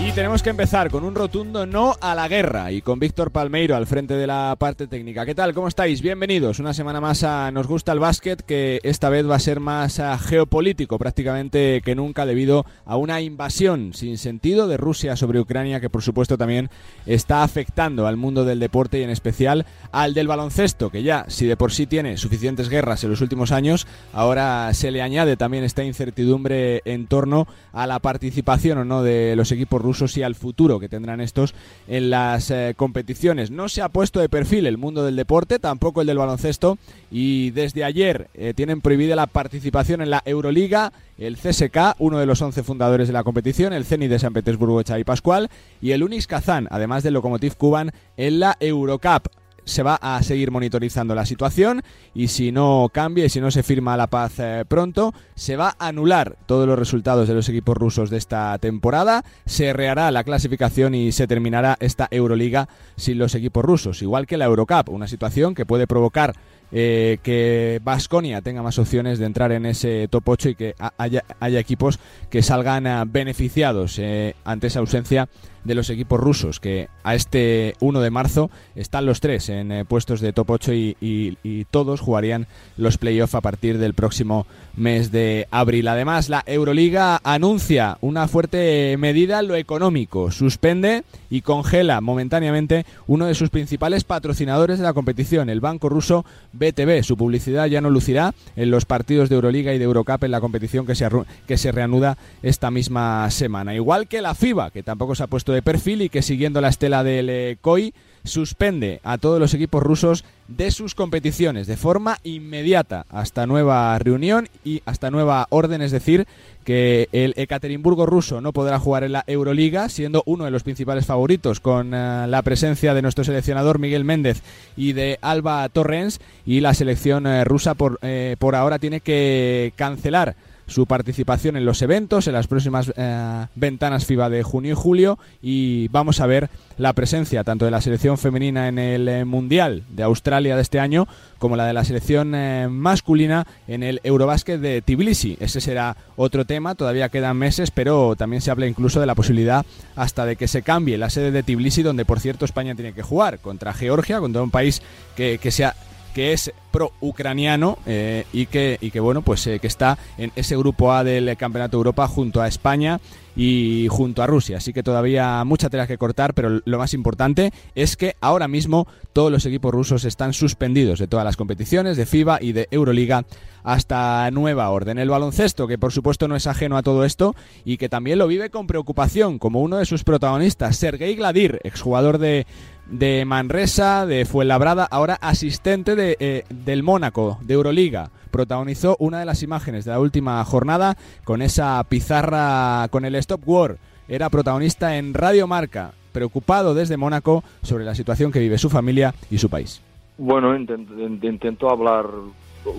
Y tenemos que empezar con un rotundo no a la guerra y con Víctor Palmeiro al frente de la parte técnica. ¿Qué tal? ¿Cómo estáis? Bienvenidos una semana más a Nos gusta el básquet, que esta vez va a ser más ah, geopolítico prácticamente que nunca debido a una invasión sin sentido de Rusia sobre Ucrania que por supuesto también está afectando al mundo del deporte y en especial al del baloncesto, que ya si de por sí tiene suficientes guerras en los últimos años, ahora se le añade también esta incertidumbre en torno a la participación o no de los equipos rusos y al futuro que tendrán estos en las eh, competiciones. No se ha puesto de perfil el mundo del deporte, tampoco el del baloncesto, y desde ayer eh, tienen prohibida la participación en la Euroliga, el CSK, uno de los 11 fundadores de la competición, el Zenit de San Petersburgo, Xavi Pascual, y el Unix Kazán, además del Lokomotiv Kuban, en la Eurocup se va a seguir monitorizando la situación y si no cambia y si no se firma la paz eh, pronto, se va a anular todos los resultados de los equipos rusos de esta temporada, se rehará la clasificación y se terminará esta Euroliga sin los equipos rusos, igual que la Eurocup, una situación que puede provocar eh, que Basconia tenga más opciones de entrar en ese top 8 y que haya, haya equipos que salgan eh, beneficiados ante esa ausencia de los equipos rusos, que a este 1 de marzo están los tres en eh, puestos de top 8 y, todos jugarían los playoffs a partir del próximo mes de abril. Además, la Euroliga anuncia una fuerte medida en lo económico, suspende y congela momentáneamente uno de sus principales patrocinadores de la competición, el banco ruso BTV. Su publicidad ya no lucirá en los partidos de Euroliga y de Eurocup en la competición que se, que se reanuda esta misma semana. Igual que la FIBA, que tampoco se ha puesto de perfil y que siguiendo la estela del eh, COI suspende a todos los equipos rusos de sus competiciones de forma inmediata. Hasta nueva reunión y hasta nueva orden, es decir, que el Ekaterimburgo ruso no podrá jugar en la Euroliga, siendo uno de los principales favoritos con eh, la presencia de nuestro seleccionador Miguel Méndez y de Alba Torrens, y la selección eh, rusa por, por ahora tiene que cancelar su participación en los eventos, en las próximas eh, ventanas FIBA de junio y julio y vamos a ver la presencia tanto de la selección femenina en el eh, Mundial de Australia de este año como la de la selección eh, masculina en el Eurobásquet de Tbilisi. Ese será otro tema, todavía quedan meses, pero también se habla incluso de la posibilidad hasta de que se cambie la sede de Tbilisi, donde por cierto España tiene que jugar contra Georgia, contra un país que, que sea que es pro-ucraniano eh, y, que, y que, bueno, pues eh, que está en ese grupo A del Campeonato de Europa junto a España y junto a Rusia. Así que todavía mucha tela que cortar, pero lo más importante es que ahora mismo todos los equipos rusos están suspendidos de todas las competiciones de FIBA y de Euroliga hasta nueva orden. El baloncesto, que por supuesto no es ajeno a todo esto y que también lo vive con preocupación, como uno de sus protagonistas, Sergei Gladir, exjugador de de Manresa, de Fuenlabrada, ahora asistente de, eh, del Mónaco, de Euroliga. Protagonizó una de las imágenes de la última jornada con esa pizarra con el Stop War. Era protagonista en Radio Marca, preocupado desde Mónaco sobre la situación que vive su familia y su país. Bueno, intento, hablar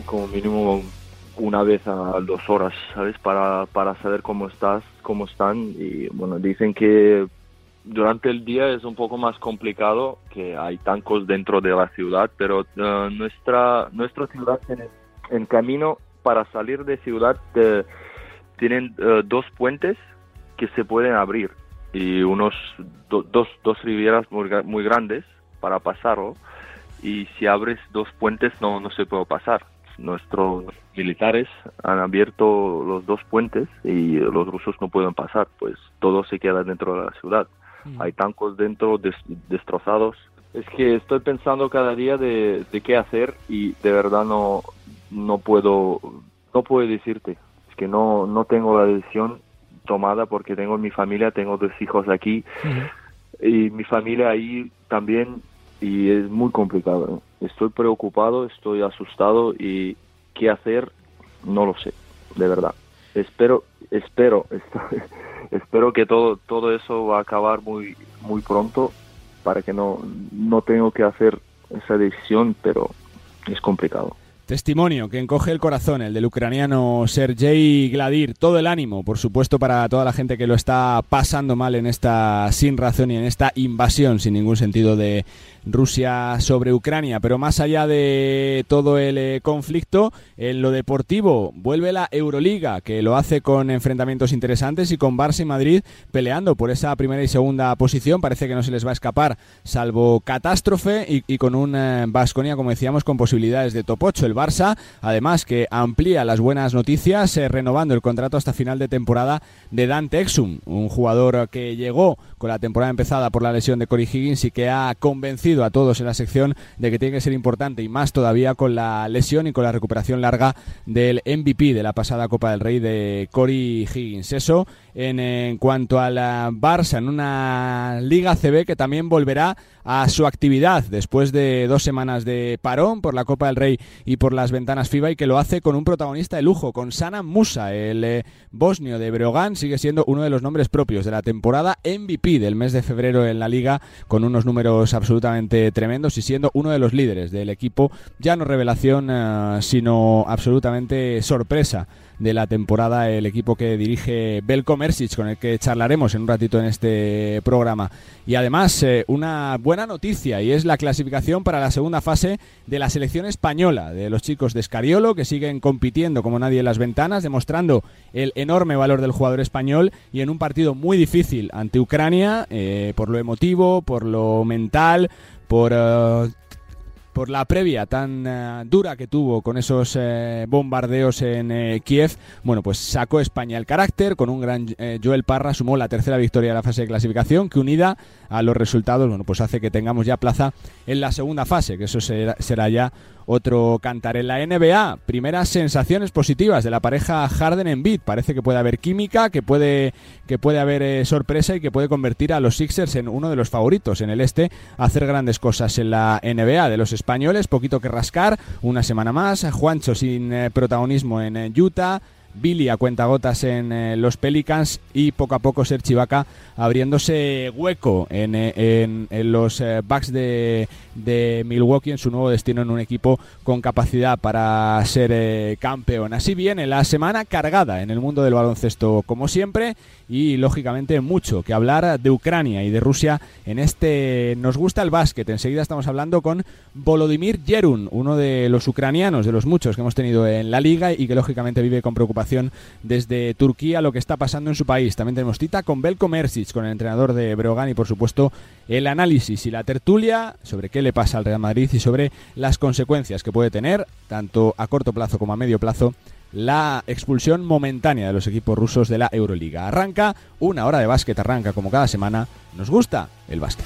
como mínimo una vez a dos horas, ¿sabes? Para, para saber cómo estás, cómo están. Y bueno, dicen que durante el día es un poco más complicado, que hay tancos dentro de la ciudad, pero uh, nuestra, nuestra ciudad en, en, camino para salir de ciudad uh, tienen uh, dos puentes que se pueden abrir y unos dos, dos rivieras muy, muy grandes para pasarlo y si abres dos puentes no, no se puede pasar. Nuestros militares han abierto los dos puentes y los rusos no pueden pasar, pues todo se queda dentro de la ciudad. Mm. hay tancos dentro destrozados. Es que estoy pensando cada día de, qué hacer y de verdad no, no puedo, no puedo decirte. Es que no, no tengo la decisión tomada porque tengo mi familia, tengo dos hijos aquí y mi familia ahí también y es muy complicado. Estoy preocupado, estoy asustado y qué hacer no lo sé, de verdad. Espero, espero, espero que todo, todo eso va a acabar muy, muy pronto para que no, no tengo que hacer esa decisión, pero es complicado. Testimonio que encoge el corazón, el del ucraniano Sergei Gladir. Todo el ánimo, por supuesto, para toda la gente que lo está pasando mal en esta sin razón y en esta invasión sin ningún sentido de Rusia sobre Ucrania. Pero más allá de todo el eh, conflicto, en lo deportivo vuelve la Euroliga, que lo hace con enfrentamientos interesantes y con Barça y Madrid peleando por esa primera y segunda posición. Parece que no se les va a escapar, salvo catástrofe, y, con un Vasconia, eh, como decíamos, con posibilidades de top 8. El Barça, además, que amplía las buenas noticias, eh, renovando el contrato hasta final de temporada de Dante Exum, un jugador que llegó con la temporada empezada por la lesión de Corey Higgins y que ha convencido a todos en la sección de que tiene que ser importante y más todavía con la lesión y con la recuperación larga del MVP de la pasada Copa del Rey de Corey Higgins. Eso en, cuanto a la Barça en una Liga CB que también volverá a su actividad después de dos semanas de parón por la Copa del Rey y por las ventanas FIBA y que lo hace con un protagonista de lujo, con Sana Musa, el eh, bosnio de Breogán, sigue siendo uno de los nombres propios de la temporada MVP del mes de febrero en la liga con unos números absolutamente tremendos y siendo uno de los líderes del equipo, ya no revelación eh, sino absolutamente sorpresa de la temporada el equipo que dirige Belko Mersic, con el que charlaremos en un ratito en este programa. Y además, eh, una buena noticia, y es la clasificación para la segunda fase de la selección española, de los chicos de Escariolo, que siguen compitiendo como nadie en las ventanas, demostrando el enorme valor del jugador español y en un partido muy difícil ante Ucrania, eh, por lo emotivo, por lo mental, por eh, por la previa tan eh, dura que tuvo con esos eh, bombardeos en eh, Kiev, bueno, pues sacó España el carácter, con un gran Joel Parra sumó la tercera victoria de la fase de clasificación, que unida a los resultados, bueno, pues hace que tengamos ya plaza en la segunda fase, que eso será, será ya otro cantar en la NBA. Primeras sensaciones positivas de la pareja Harden en beat. Parece que puede haber química, que puede, que puede haber eh, sorpresa y que puede convertir a los Sixers en uno de los favoritos en el este a hacer grandes cosas en la NBA. De los españoles, poquito que rascar. Una semana más. Juancho sin eh, protagonismo en eh, Utah. Billy a cuentagotas en eh, los Pelicans y poco a poco Ser Chivaca abriéndose hueco en, eh, los eh, Bucks de, de, Milwaukee en su nuevo destino en un equipo con capacidad para ser campeón. Así viene la semana cargada en el mundo del baloncesto como siempre y lógicamente mucho que hablar de Ucrania y de Rusia en este Nos gusta el básquet. Enseguida estamos hablando con Volodymyr Yerun, uno de los ucranianos, de los muchos que hemos tenido en la liga y que lógicamente vive con preocupación desde Turquía lo que está pasando en su país. También tenemos cita con Belko Mersic, con el entrenador de Brogan y por supuesto el análisis y la tertulia sobre qué le pasa al Real Madrid y sobre las consecuencias que puede tener tanto a corto plazo como a medio plazo la expulsión momentánea de los equipos rusos de la Euroliga. Arranca una hora de básquet, arranca como cada semana. Nos gusta el básquet.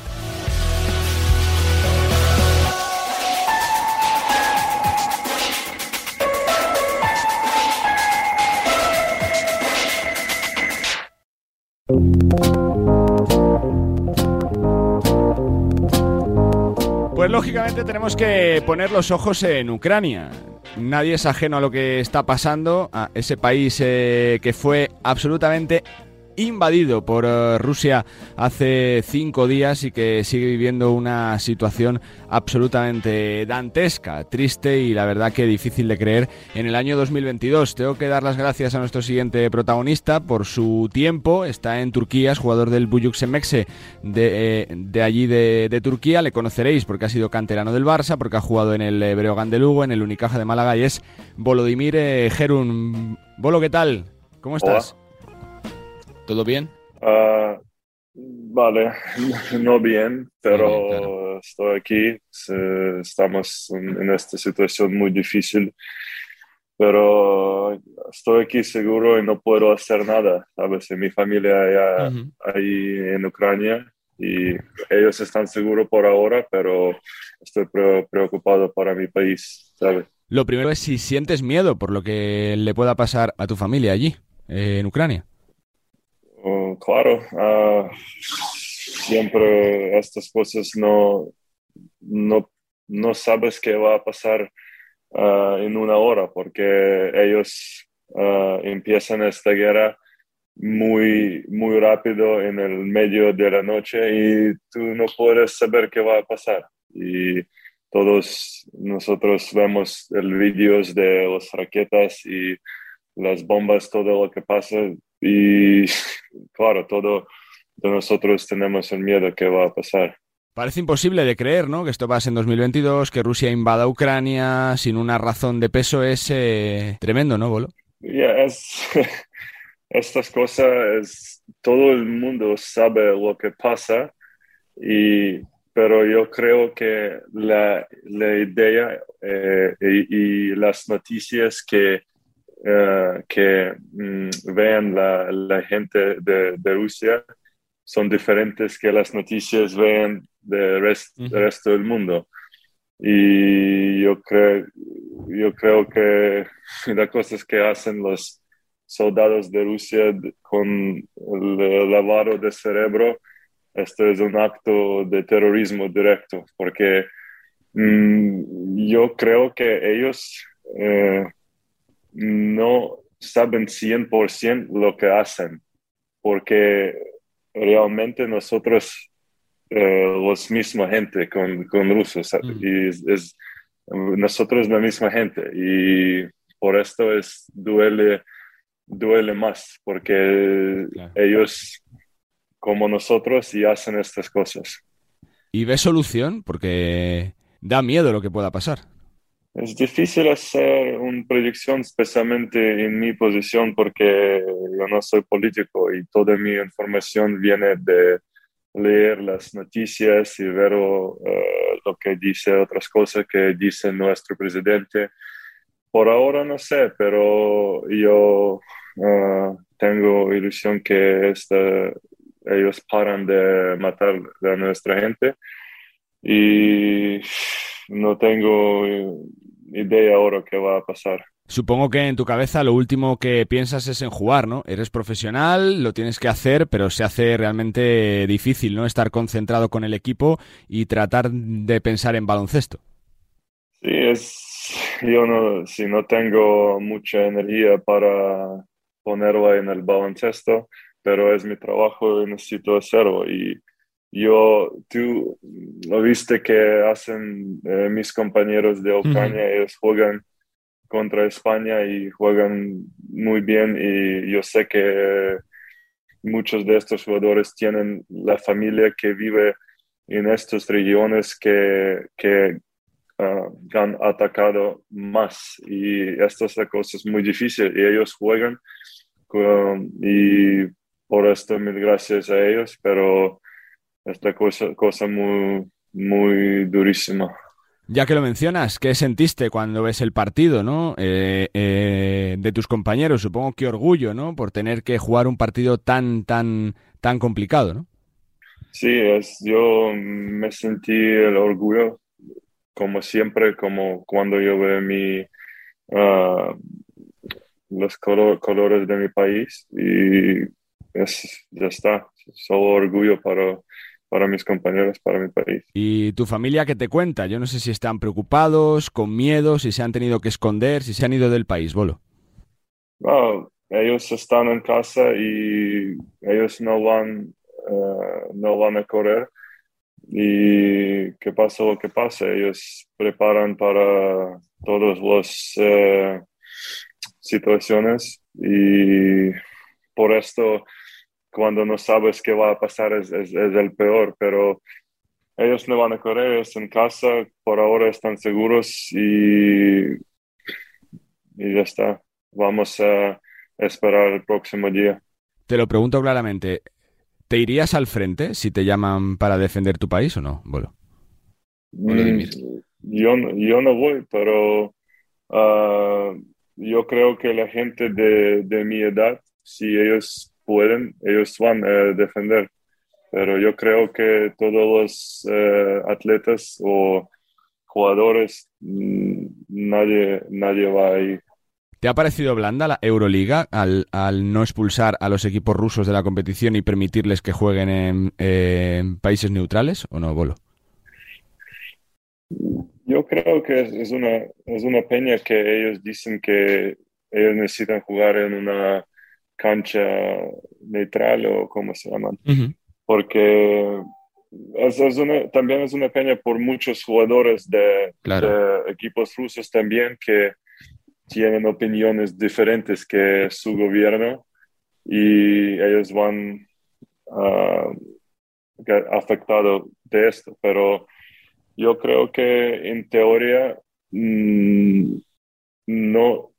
Lógicamente tenemos que poner los ojos en Ucrania. Nadie es ajeno a lo que está pasando, a ese país eh, que fue absolutamente invadido por eh, Rusia hace cinco días y que sigue viviendo una situación absolutamente dantesca, triste y la verdad que difícil de creer en el año 2022. Tengo que dar las gracias a nuestro siguiente protagonista por su tiempo. Está en Turquía, es jugador del Buyuksemexe de, eh, de allí de, Turquía. Le conoceréis porque ha sido canterano del Barça, porque ha jugado en el eh, Breogán de Lugo, en el Unicaja de Málaga y es Volodymyr Gerun. Bolo, ¿qué tal? ¿Cómo estás? ¿Todo bien? Ah, vale, no bien, pero estoy aquí. Estamos en, esta situación muy difícil, pero estoy aquí seguro y no puedo hacer nada. ¿sabes? Mi familia ya ahí en Ucrania y ellos están seguros por ahora, pero estoy preocupado para mi país, ¿sabes? Lo primero es si sientes miedo por lo que le pueda pasar a tu familia allí, eh, en Ucrania. Oh, claro, uh, siempre estas cosas no, no, no, sabes qué va a pasar uh, en una hora porque ellos uh, empiezan esta guerra muy, muy rápido en el medio de la noche y tú no puedes saber qué va a pasar. Y todos nosotros vemos el vídeos de las raquetas y las bombas, todo lo que pasa y claro, todo de nosotros tenemos el miedo que va a pasar. Parece imposible de creer, ¿no? Que esto pase en 2022, que Rusia invada Ucrania sin una razón de peso es eh, tremendo, ¿no, Bolo? Ya, es, estas cosas, es, todo el mundo sabe lo que pasa, y, pero yo creo que la, la idea eh, y, las noticias que, eh, que mm, vean la, la gente de, de Rusia son diferentes que las noticias ven del resto del mundo. Y yo creo, yo creo que las cosas que hacen los soldados de Rusia con el lavado de cerebro, esto es un acto de terrorismo directo, porque mm, yo creo que ellos eh, no saben 100% lo que hacen, porque realmente nosotros, eh, los misma gente con, con rusos, y es, nosotros la misma gente, y por esto es, duele, duele más, porque ellos, como nosotros, y hacen estas cosas. ¿Y ves solución? Porque da miedo lo que pueda pasar. Es difícil hacer una predicción, especialmente en mi posición, porque yo no soy político y toda mi información viene de leer las noticias y ver eh, lo que dice otras cosas que dice nuestro presidente. Por ahora no sé, pero yo uh, tengo ilusión que este, ellos paran de matar a nuestra gente y no tengo idea ahora qué va a pasar. Supongo que en tu cabeza lo último que piensas es en jugar, ¿no? Eres profesional, lo tienes que hacer, pero se hace realmente difícil, ¿no? Estar concentrado con el equipo y tratar de pensar en baloncesto. Sí, es. Yo no, si no tengo mucha energía para ponerla en el baloncesto, pero es mi trabajo y necesito hacerlo. Y yo, tú lo viste que hacen eh, mis compañeros de Ucrania, ellos juegan contra España y juegan muy bien y yo sé que muchos de estos jugadores tienen la familia que vive en estas regiones que, que ah, han atacado más. Y esto es la cosa es muy difícil. Y ellos juegan y por esto mil gracias a ellos, pero esta cosa, cosa muy, muy durísima. Ya que lo mencionas, ¿qué sentiste cuando ves el partido, no? Eh, eh, de tus compañeros, supongo que orgullo, ¿no? Por tener que jugar un partido tan, tan, tan complicado, ¿no? Sí, es, yo me sentí el orgullo, como siempre, como cuando yo veo mi, ah, los colores de mi país y es, ya está, solo orgullo para para mis compañeros, para mi país. ¿Y tu familia qué te cuenta? Yo no sé si están preocupados, con miedo, si se han tenido que esconder, si se han ido del país, Bolo. ellos están en casa y ellos no van, eh, no van a correr. Y que pase lo que pase, ellos preparan para todas las eh, situaciones y por esto cuando no sabes qué va a pasar es, es, el peor, pero ellos no van a correr, ellos en casa, por ahora están seguros y, y ya está. Vamos a esperar el próximo día. Te lo pregunto claramente, ¿te irías al frente si te llaman para defender tu país o no, Bolo? Mm, yo, yo no voy, pero ah, yo creo que la gente de, de mi edad, si ellos pueden, ellos van a defender. Pero yo creo que todos los eh, atletas o jugadores, mm, nadie, nadie va ahí. ¿Te ha parecido blanda la Euroliga al, al, no expulsar a los equipos rusos de la competición y permitirles que jueguen en, países neutrales o no, Bolo? Yo creo que es una, es una peña que ellos dicen que ellos necesitan jugar en una cancha neutral o como se llaman. Porque también es una pena por muchos jugadores de, equipos rusos también que tienen opiniones diferentes que su gobierno y ellos van uh, afectados de esto. Pero yo creo que en teoría mm, no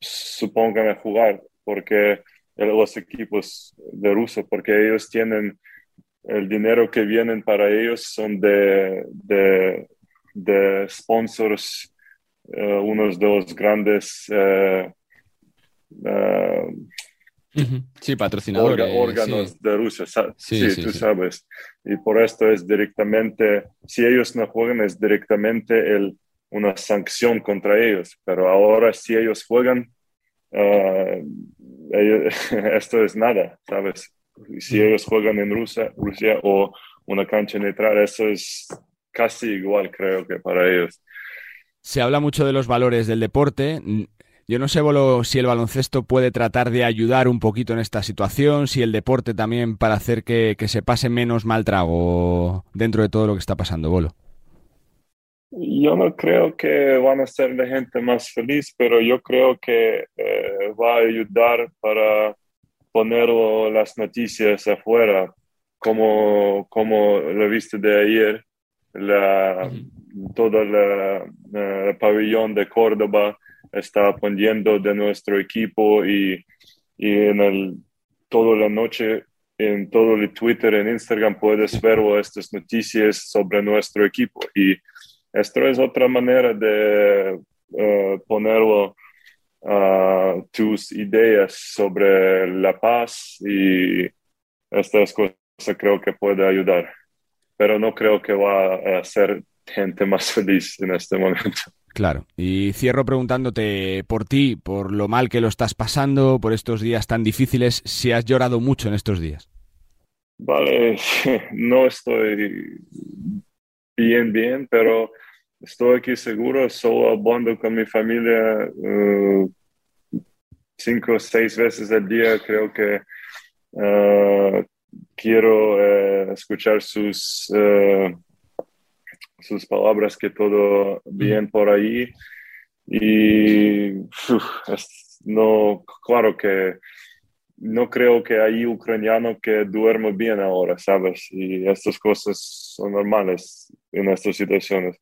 supongan a jugar porque los equipos de Rusia, porque ellos tienen el dinero que vienen para ellos son de, de, sponsors, eh, unos de los grandes eh, eh, sí, patrocinadores. órganos de Rusia, sí, tú sabes. Y por esto es directamente, si ellos no juegan, es directamente el, una sanción contra ellos. Pero ahora si ellos juegan, esto es nada, ¿sabes? si ellos juegan en Rusia, Rusia o una cancha neutral, eso es casi igual, creo que para ellos. Se habla mucho de los valores del deporte. Yo no sé si el baloncesto puede tratar de ayudar un poquito en esta situación, si el deporte también para hacer que, se pase menos mal trago dentro de todo lo que está pasando, Bolo. Yo no creo que van a ser la gente más feliz, pero yo creo que eh, va a ayudar para poner las noticias afuera, como, como lo viste de ayer, la, todo el pabellón de Córdoba está poniendo de nuestro equipo y, y en el, toda la noche en todo el Twitter, en Instagram puedes ver estas noticias sobre nuestro equipo. Y esto es otra manera de uh, ponerlo tus ideas sobre la paz y estas cosas creo que puede ayudar, pero no creo que va a hacer gente más feliz en este momento. Claro, y cierro preguntándote por ti, por lo mal que lo estás pasando, por estos días tan difíciles, si has llorado mucho en estos días. Vale, no estoy bien, bien, pero estoy aquí seguro, solo hablando con mi familia uh, cinco o seis veces al día. Creo que uh, quiero uh, escuchar sus, sus palabras, que todo bien por ahí. Y no, claro que no creo que hay ucraniano que duerma bien ahora, ¿sabes? Y estas cosas son normales en estas situaciones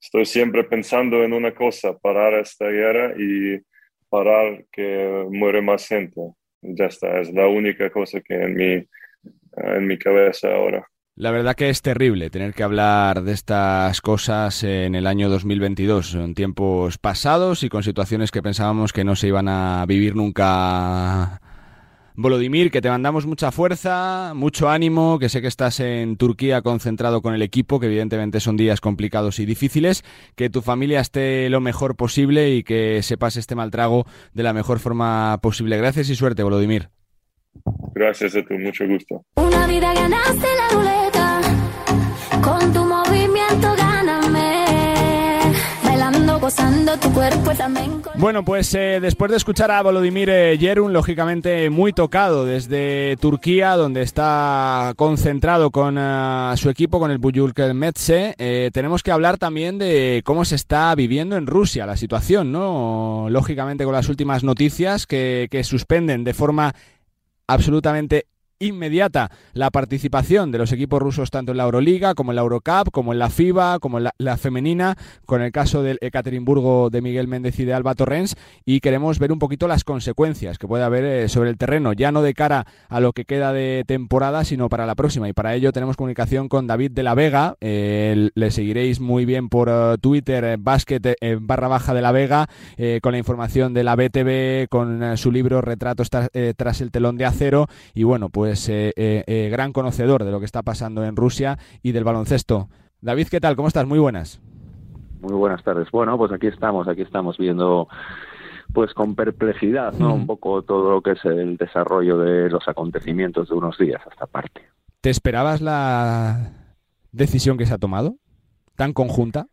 estoy siempre pensando en una cosa, parar esta guerra y parar que muere más gente. Ya está, es la única cosa que en mi, en mi cabeza ahora. La verdad que es terrible tener que hablar de estas cosas en el año 2022. Son tiempos pasados y con situaciones que pensábamos que no se iban a vivir nunca Volodimir, que te mandamos mucha fuerza, mucho ánimo, que sé que estás en Turquía concentrado con el equipo, que evidentemente son días complicados y difíciles, que tu familia esté lo mejor posible y que se pase este mal trago de la mejor forma posible. Gracias y suerte, Volodimir. Gracias a tu mucho gusto. Una vida ganaste la ruleta, con tu movimiento bueno, pues eh, después de escuchar a Volodymyr eh, Yerun, lógicamente muy tocado desde Turquía, donde está concentrado con eh, su equipo, con el Buyulk Metse, tenemos que hablar también de cómo se está viviendo en Rusia la situación, ¿no? Lógicamente con las últimas noticias que, que suspenden de forma absolutamente inmediata la participación de los equipos rusos tanto en la Euroliga como en la Eurocup, como en la FIBA, como en la, femenina, con el caso del Ekaterimburgo de Miguel Méndez y de Alba Torrens, y queremos ver un poquito las consecuencias que puede haber eh, sobre el terreno, ya no de cara a lo que queda de temporada, sino para la próxima. Y para ello tenemos comunicación con David de la Vega, eh, le seguiréis muy bien por eh, Twitter, básquet barra baja de la Vega, con la información de la BTV, con su libro Retratos tras el telón de acero, y bueno, pues pues eh, eh, eh, gran conocedor de lo que está pasando en Rusia y del baloncesto. David, ¿qué tal? ¿Cómo estás? Muy buenas. Muy buenas tardes. Bueno, pues aquí estamos, aquí estamos viendo pues con perplejidad, ¿no? Un poco todo lo que es el desarrollo de los acontecimientos de unos días hasta parte. ¿Te esperabas la decisión que se ha tomado? ¿Tan conjunta?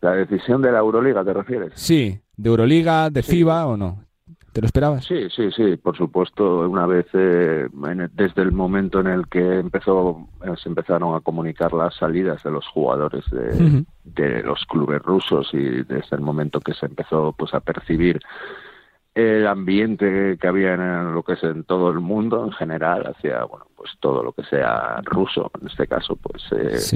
La, decisión de la Euroliga, ¿te refieres? Sí, de Euroliga, de FIBA o no. ¿Te lo esperabas? Sí, sí, sí, por supuesto. Una vez, eh, desde el momento en el que empezó, eh, se empezaron a comunicar las salidas de los jugadores de, de los clubes rusos y desde el momento que se empezó pues a percibir el ambiente que había en lo que es en todo el mundo en general hacia bueno pues todo lo que sea ruso en este caso pues es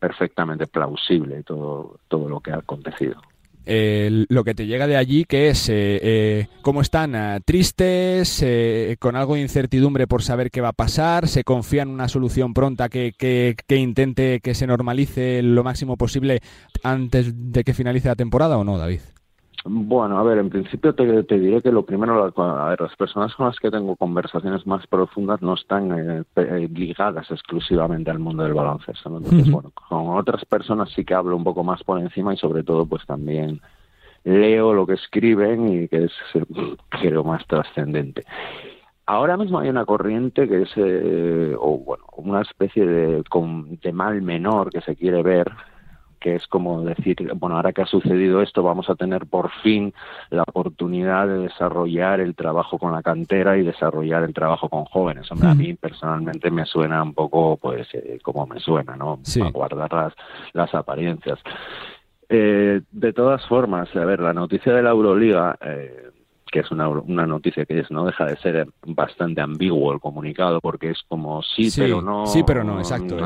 perfectamente plausible todo todo lo que ha acontecido lo que te llega de allí, que es eh, eh cómo están ah, tristes, eh, con algo de incertidumbre por saber qué va a pasar, se confía en una solución pronta que, que, que, intente que se normalice lo máximo posible antes de que finalice la temporada o no, David. Bueno, a ver, en principio te, te diré que lo primero, a ver, las personas con las que tengo conversaciones más profundas no están eh, eh, ligadas exclusivamente al mundo del baloncesto. Entonces, bueno, con otras personas sí que hablo un poco más por encima y sobre todo pues también leo lo que escriben y que es, creo, más trascendente. Ahora mismo hay una corriente que es, eh, o bueno, una especie de, de mal menor que se quiere ver, que es como decir, bueno, ahora que ha sucedido esto, vamos a tener por fin la oportunidad de desarrollar el trabajo con la cantera y desarrollar el trabajo con jóvenes. Hombre, a mí personalmente me suena un poco, pues, eh, como me suena, ¿no? A guardar las, las apariencias. Eh, de todas formas, a ver, la noticia de la Euroliga, eh, que es una, una noticia que es, no deja de ser bastante ambiguo el comunicado porque es como sí, pero no sí pero no exacto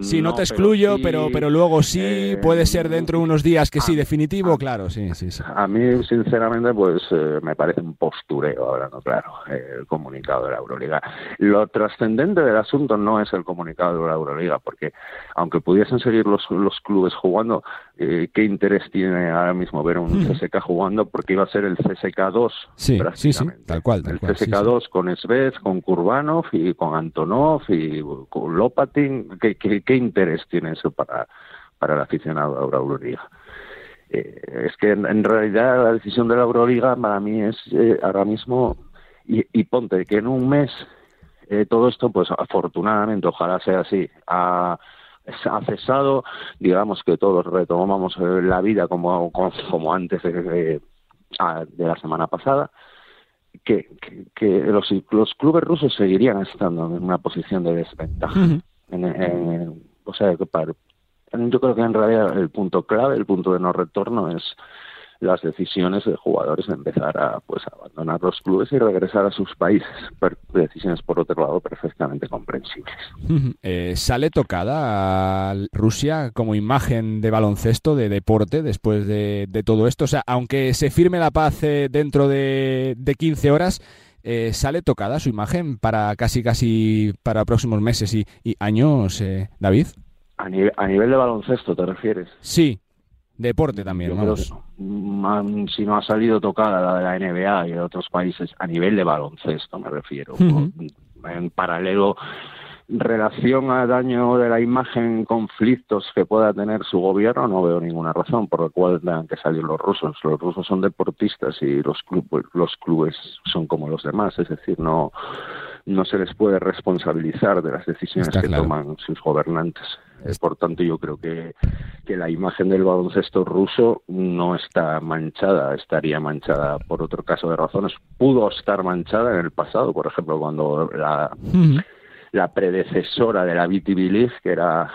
sí. no te excluyo pero pero, luego sí eh, puede ser dentro de unos días que sí definitivo claro sí sí sí. a mí sinceramente pues eh, me parece un postureo ahora no claro el comunicado de la Euroliga. Lo trascendente del asunto no es el comunicado de la Euroliga porque aunque pudiesen seguir los, los clubes jugando eh, qué interés tiene ahora mismo ver un CSK jugando porque iba a ser el CSK 2 sí, sí, sí, tal cual. el CSK 2 con Svez, con Kurbanov y con Antonov y con Lopatin. ¿Qué, qué, interés tiene eso para, para el aficionado a la Euroliga? Eh, es que en, realidad la decisión de la Euroliga para mí es eh, ahora mismo, y, y, ponte que en un mes eh, todo esto, pues afortunadamente, ojalá sea así, ha, ha cesado, digamos que todos retomamos la vida como, como, antes de, de la semana pasada, que, que, los, los, clubes rusos seguirían estando en una posición de desventaja. o sea, que yo creo que en realidad el punto clave, el punto de no retorno es las decisiones de jugadores de empezar a pues abandonar los clubes y regresar a sus países. Decisiones, por otro lado, perfectamente comprensibles. Eh, ¿Sale tocada a Rusia como imagen de baloncesto, de deporte, después de, todo esto? O sea, aunque se firme la paz eh, dentro de, de 15 horas, eh, ¿sale tocada su imagen para casi casi para próximos meses y, años, David? A nivel, a nivel de baloncesto, ¿te refieres? Sí, Deporte también, mm, si no ha salido tocada la de la NBA y de otros países, a nivel de baloncesto me refiero. En paralelo, relación a daño de la imagen, conflictos que pueda tener su gobierno, no veo ninguna razón por la cual tengan que salir los rusos. Los rusos son deportistas y los, clubes, los clubes son como los demás, es decir, no, no se les puede responsabilizar de las decisiones que toman sus gobernantes. Por tanto, yo creo que, que la imagen del baloncesto ruso no está manchada, estaría manchada por otro caso de razones. Pudo estar manchada en el pasado, por ejemplo, cuando la, la predecesora de la BT que era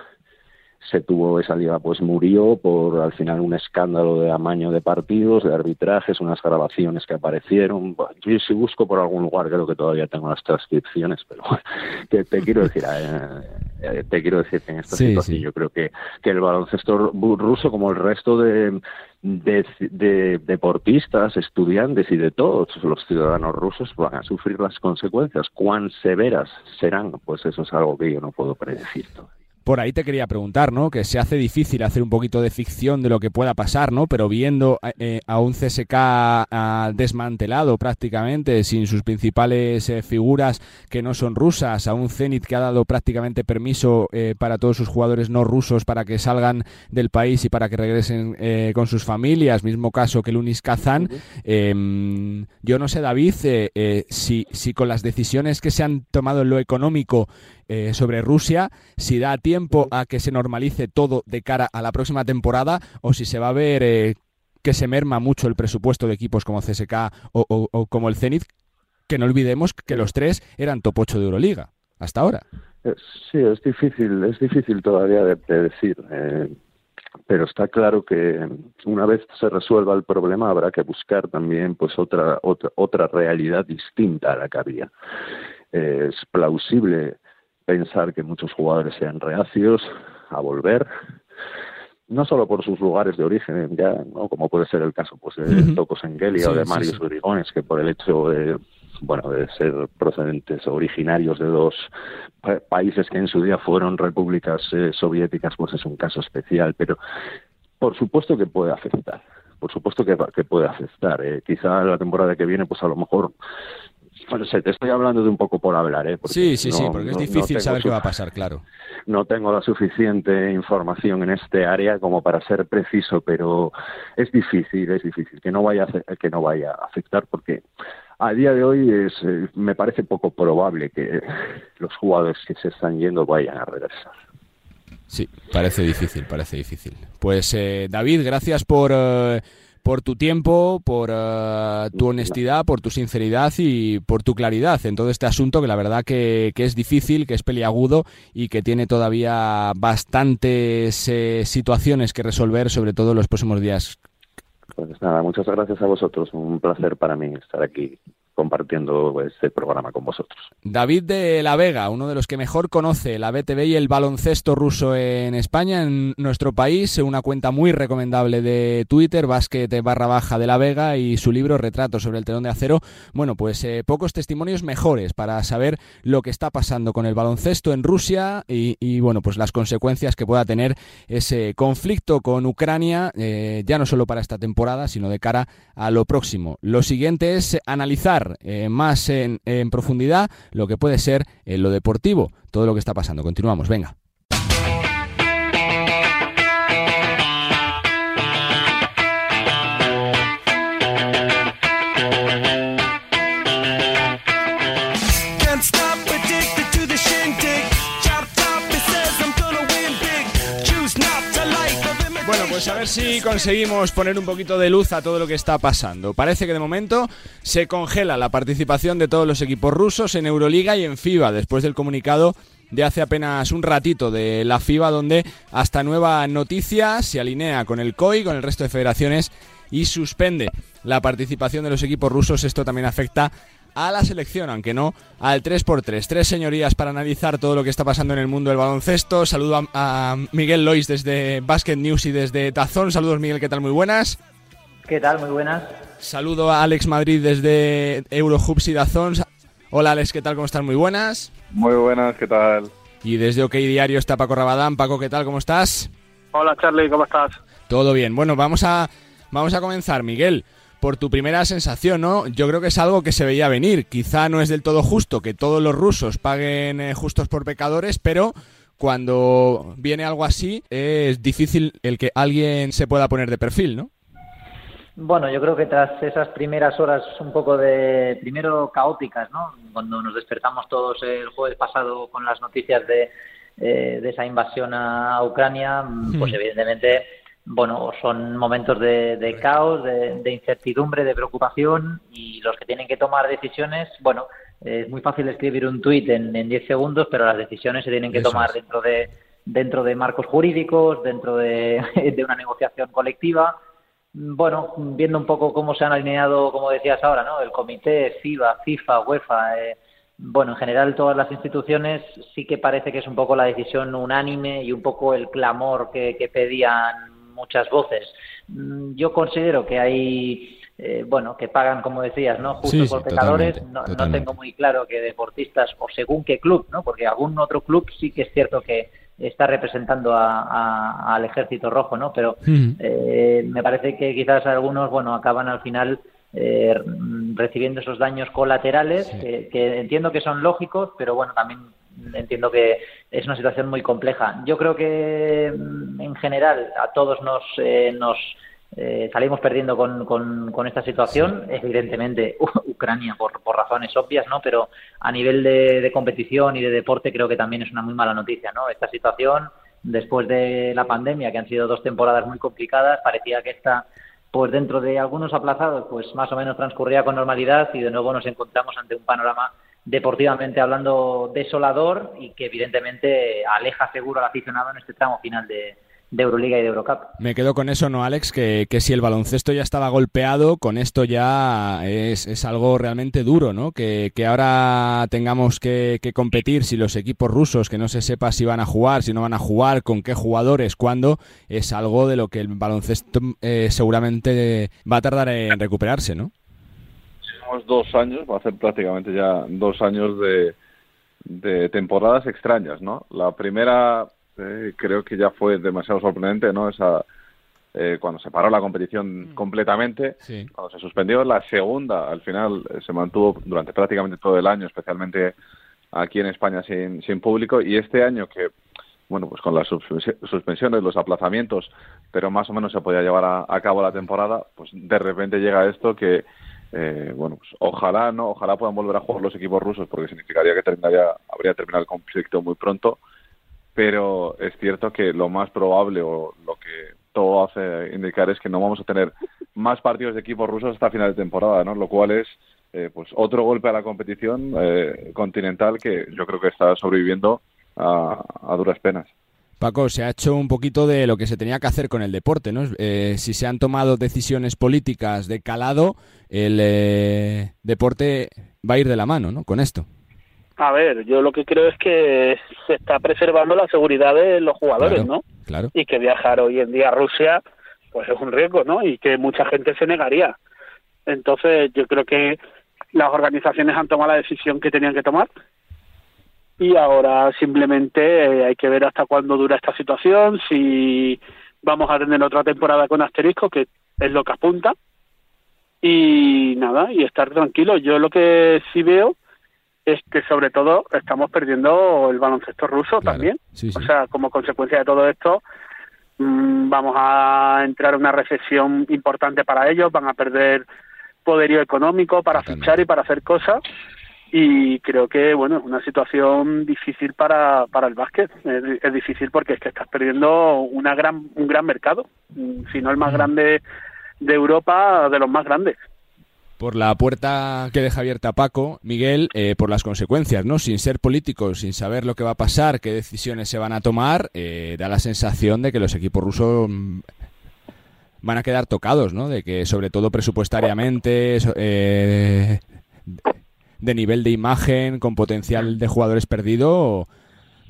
se tuvo esa liga pues murió por al final un escándalo de amaño de partidos, de arbitrajes, unas grabaciones que aparecieron. Yo si busco por algún lugar creo que todavía tengo las transcripciones, pero te, te quiero decir, eh, eh, te quiero decir que en esta situación yo creo que, que el baloncesto ruso como el resto de, de, de, deportistas, estudiantes y de todos los ciudadanos rusos van a sufrir las consecuencias. ¿Cuán severas serán? Pues eso es algo que yo no puedo predecir todavía por ahí te quería preguntar, ¿no? Que se hace difícil hacer un poquito de ficción de lo que pueda pasar, ¿no? Pero viendo eh, a un CSK ah, desmantelado prácticamente, sin sus principales eh, figuras que no son rusas, a un Zenit que ha dado prácticamente permiso eh, para todos sus jugadores no rusos para que salgan del país y para que regresen con sus familias, mismo caso que el Unis Kazan. Em, yo no sé, David, si, si con las decisiones que se han tomado en lo económico eh, sobre Rusia, si da tiempo a que se normalice todo de cara a la próxima temporada o si se va a ver eh, que se merma mucho el presupuesto de equipos como CSK o, como el Zenit, que no olvidemos que los tres eran top 8 de Euroliga hasta ahora. Sí, es difícil, es difícil todavía de, decir. Eh, pero está claro que una vez se resuelva el problema habrá que buscar también pues otra otra otra realidad distinta a la que había es plausible pensar que muchos jugadores sean reacios a volver no solo por sus lugares de origen ya no como puede ser el caso pues de Tocos o de Marius sí, que por el hecho de bueno, de ser procedentes originarios de dos países que en su día fueron repúblicas eh, soviéticas, pues es un caso especial, pero por supuesto que puede afectar, por supuesto que, que puede afectar. Eh. Quizá la temporada que viene, pues a lo mejor bueno, te estoy hablando de un poco por hablar, ¿eh? sí, sí, sí, porque es difícil saber qué va a pasar, claro. No tengo la suficiente información en este área como para ser preciso, pero es difícil, es difícil que no vaya a, que no vaya a afectar porque a día de hoy es, eh, me parece poco probable que los jugadores que se están yendo vayan a regresar. Sí, parece difícil, parece difícil. Pues eh, David, gracias por, eh, por tu tiempo, por tu honestidad, por tu sinceridad y por tu claridad en todo este asunto que la verdad que, que es difícil, que es peliagudo y que tiene todavía bastantes situaciones que resolver, sobre todo en los próximos días. Pues nada, muchas gracias a vosotros. Un placer para mí estar aquí compartiendo este programa con vosotros. David de la Vega, uno de los que mejor conoce la BTV y el baloncesto ruso en España, en nuestro país, una cuenta muy recomendable de Twitter, básquet barra baja de la Vega y su libro Retrato sobre el telón de acero. Bueno, pues eh, pocos testimonios mejores para saber lo que está pasando con el baloncesto en Rusia y, bueno, pues las consecuencias que pueda tener ese conflicto con Ucrania, eh, ya no solo para esta temporada, sino de cara a lo próximo. Lo siguiente es analizar eh, más en, profundidad lo que puede ser en lo deportivo, todo lo que está pasando. Continuamos, venga. Si conseguimos poner un poquito de luz a todo lo que está pasando. Parece que de momento se congela la participación de todos los equipos rusos en Euroliga y en FIBA después del comunicado de hace apenas un ratito de la FIBA donde hasta nueva noticia se alinea con el COI, con el resto de federaciones y suspende la participación de los equipos rusos. Esto también afecta a la selección, aunque no al 3x3. Tres señorías para analizar todo lo que está pasando en el mundo del baloncesto. Saludo a, Miguel Lois desde Basket News y desde Tazón. Saludos Miguel, ¿qué tal? Muy buenas. ¿Qué tal? Muy buenas. Saludo a Alex Madrid desde Eurohubs y Dazón. Hola Alex, ¿qué tal? ¿Cómo están? Muy buenas. Muy buenas, ¿qué tal? Y desde OK Diario está Paco Rabadán. Paco, ¿qué tal? ¿Cómo estás? Hola Charlie, ¿cómo estás? Todo bien. Bueno, vamos a, vamos a comenzar, Miguel por tu primera sensación, ¿no? Yo creo que es algo que se veía venir. Quizá no es del todo justo que todos los rusos paguen eh, justos por pecadores, pero cuando viene algo así es difícil el que alguien se pueda poner de perfil, ¿no? Bueno, yo creo que tras esas primeras horas un poco de, primero caóticas, ¿no? Cuando nos despertamos todos el jueves pasado con las noticias de, eh, de esa invasión a Ucrania, pues hmm. evidentemente bueno, son momentos de, caos, de, incertidumbre, de preocupación y los que tienen que tomar decisiones, bueno, es muy fácil escribir un tuit en 10 segundos, pero las decisiones se tienen que tomar dentro de dentro de marcos jurídicos, dentro de, una negociación colectiva. Bueno, viendo un poco cómo se han alineado, como decías ahora, ¿no? El comité, FIBA, FIFA, UEFA, eh, bueno, en general todas las instituciones sí que parece que es un poco la decisión unánime y un poco el clamor que pedían muchas voces. Mm, yo considero que hay, eh, bueno, que pagan, como decías, ¿no? Justo por pecadores. no, tengo muy claro que deportistas o según qué club, ¿no? Porque algún otro club sí que es cierto que está representando a, al ejército rojo, ¿no? Pero eh, me parece que quizás algunos, bueno, acaban al final eh, recibiendo esos daños colaterales que, entiendo que son lógicos, pero bueno, también entiendo que es una situación muy compleja. Yo creo que mm, en general a todos nos, eh, nos eh, salimos perdiendo con, con, esta situación. Evidentemente, Ucrania por, por razones obvias, ¿no? Pero a nivel de, de, competición y de deporte creo que también es una muy mala noticia, ¿no? Esta situación, después de la pandemia, que han sido dos temporadas muy complicadas, parecía que esta pues dentro de algunos aplazados, pues más o menos transcurría con normalidad y de nuevo nos encontramos ante un panorama deportivamente hablando desolador y que evidentemente aleja seguro al aficionado en este tramo final de, de Euroliga y de Eurocup. Me quedo con eso, ¿no, Alex? Que, que si el baloncesto ya estaba golpeado, con esto ya es, es algo realmente duro, ¿no? Que, que ahora tengamos que, competir si los equipos rusos, que no se sepa si van a jugar, si no van a jugar, con qué jugadores, cuándo, es algo de lo que el baloncesto eh, seguramente va a tardar en recuperarse, ¿no? Llevamos dos años, va a ser prácticamente ya dos años de, de temporadas extrañas, ¿no? La primera eh, creo que ya fue demasiado sorprendente, ¿no? Esa, eh, cuando se paró la competición mm. completamente, sí. cuando se suspendió la segunda, al final eh, se mantuvo durante prácticamente todo el año, especialmente aquí en España sin, sin público, y este año que, bueno, pues con las suspensiones, los aplazamientos, pero más o menos se podía llevar a, a cabo la temporada, pues de repente llega esto que, eh, bueno, pues ojalá, ¿no? Ojalá puedan volver a jugar los equipos rusos, porque significaría que terminaría, habría terminado el conflicto muy pronto, pero es cierto que lo más probable o lo que todo hace indicar es que no vamos a tener más partidos de equipos rusos hasta final de temporada, ¿no? Lo cual es eh, pues otro golpe a la competición eh, continental que yo creo que está sobreviviendo a, a, duras penas. Paco, se ha hecho un poquito de lo que se tenía que hacer con el deporte, ¿no? Eh, si se han tomado decisiones políticas de calado, el eh, deporte va a ir de la mano, ¿no? Con esto. A ver, yo lo que creo es que se está preservando la seguridad de los jugadores, claro, ¿no? Claro. Y que viajar hoy en día a Rusia, pues es un riesgo, ¿no? Y que mucha gente se negaría. Entonces, yo creo que las organizaciones han tomado la decisión que tenían que tomar y ahora simplemente eh, hay que ver hasta cuándo dura esta situación, si vamos a tener otra temporada con asterisco, que es lo que apunta, y nada, y estar tranquilo. Yo lo que sí veo es que sobre todo estamos perdiendo el baloncesto ruso Claro, también. sí, sí. O sea, como consecuencia de todo esto, mm, vamos a entrar en una recesión importante para ellos, van a perder poderío económico para Totalmente. fichar y para hacer cosas. Y creo que, bueno, es una situación difícil para, para el básquet. Es, es difícil porque es que estás perdiendo una gran, un gran mercado, mm, si no el más grande de Europa, de los más grandes. Por la puerta que deja abierta Paco, Miguel, eh, por las consecuencias, ¿no? Sin ser políticos, sin saber lo que va a pasar, qué decisiones se van a tomar, eh, da la sensación de que los equipos rusos mm, van a quedar tocados, ¿no? De que, sobre todo presupuestariamente, eh, de nivel de imagen, con potencial de jugadores perdido,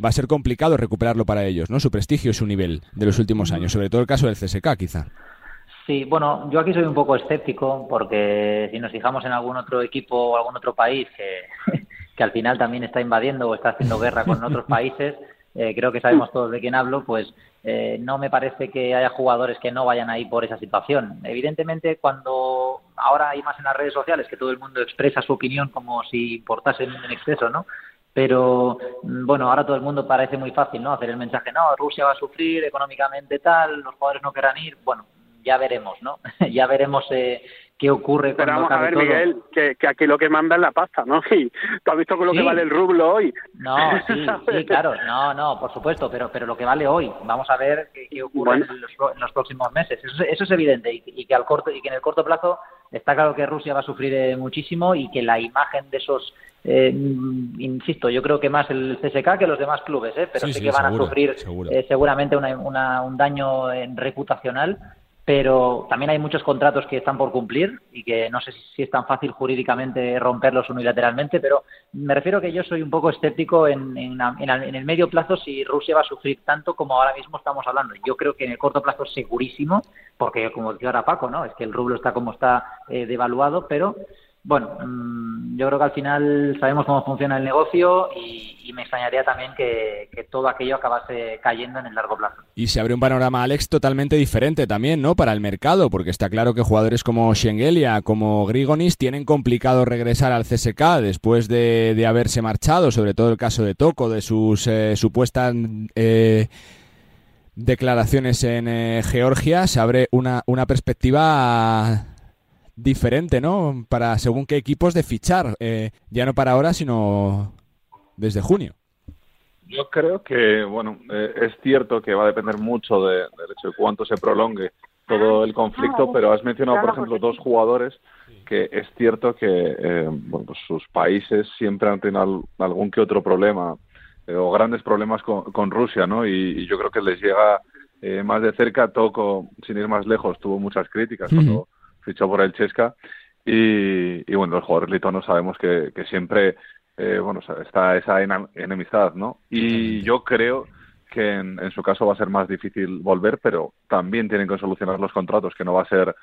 va a ser complicado recuperarlo para ellos, ¿no? Su prestigio y su nivel de los últimos años, sobre todo el caso del CSK, quizá. Sí, bueno, yo aquí soy un poco escéptico porque si nos fijamos en algún otro equipo o algún otro país que, que al final también está invadiendo o está haciendo guerra con otros países, eh, creo que sabemos todos de quién hablo, pues eh, no me parece que haya jugadores que no vayan ahí por esa situación. Evidentemente, cuando ahora hay más en las redes sociales que todo el mundo expresa su opinión como si importase en exceso, ¿no? Pero mm, bueno, ahora todo el mundo parece muy fácil, ¿no? Hacer el mensaje, no, Rusia va a sufrir económicamente tal, los jugadores no querrán ir. Bueno, ya veremos, ¿no? ya veremos eh, qué ocurre Pero cuando vamos a ver, todo. Miguel, que, que aquí lo que manda es la pasta, ¿no? Y tú has visto con lo Sí. que vale el rublo hoy. No, sí, sí, claro, no, no, por supuesto, pero, pero lo que vale hoy, vamos a ver qué, qué ocurre Bueno. en, los, en próximos meses. Eso, es- eso es evidente y, y que al corto y que en el corto plazo está claro que Rusia va a sufrir eh, muchísimo y que la imagen de esos, eh, mm, insisto, yo creo que más el CSK que los demás clubes, eh, pero Sí, sé sí, que van seguro, a sufrir seguro. eh, seguramente una- una- un daño eh, reputacional. Pero también hay muchos contratos que están por cumplir y que no sé si, es tan fácil jurídicamente romperlos unilateralmente, pero me refiero que yo soy un poco escéptico en, en, en- el medio plazo si Rusia va a sufrir tanto como ahora mismo estamos hablando. Yo creo que en el corto plazo segurísimo, porque como decía ahora Paco, ¿no? es que el rublo está como está eh, devaluado, pero bueno, mm, yo creo que al final sabemos cómo funciona el negocio y, me extrañaría también que, todo aquello acabase cayendo en el largo plazo. Y se abre un panorama, Alex, totalmente diferente también, ¿no? Para el mercado, porque está claro que jugadores como Schengelia, como Grigonis, tienen complicado regresar al CSK después de, de haberse marchado, sobre todo el caso de Toco, de sus eh, supuestas eh, declaraciones en eh, Georgia. Se abre una, una perspectiva diferente, ¿no? Para según qué equipos de fichar, eh, ya no para ahora, sino desde junio. Yo creo que, bueno, eh, es cierto que va a depender mucho de- del hecho de cuánto se prolongue todo el conflicto, pero has mencionado, por ejemplo, dos jugadores que es cierto que eh, bueno, pues sus países siempre han tenido algún que otro problema eh, o grandes problemas con, Rusia, ¿no? Y, yo creo que les llega eh, más de cerca. Toco, sin ir más lejos, tuvo muchas críticas cuando fichó por el Chesca. Y, y, bueno, los jugadores lituanos sabemos que, que siempre, bueno, está esa enemistad, ¿no? Y yo creo que en, en, su caso va a ser más difícil volver, pero también tienen que solucionar los contratos, que no va a ser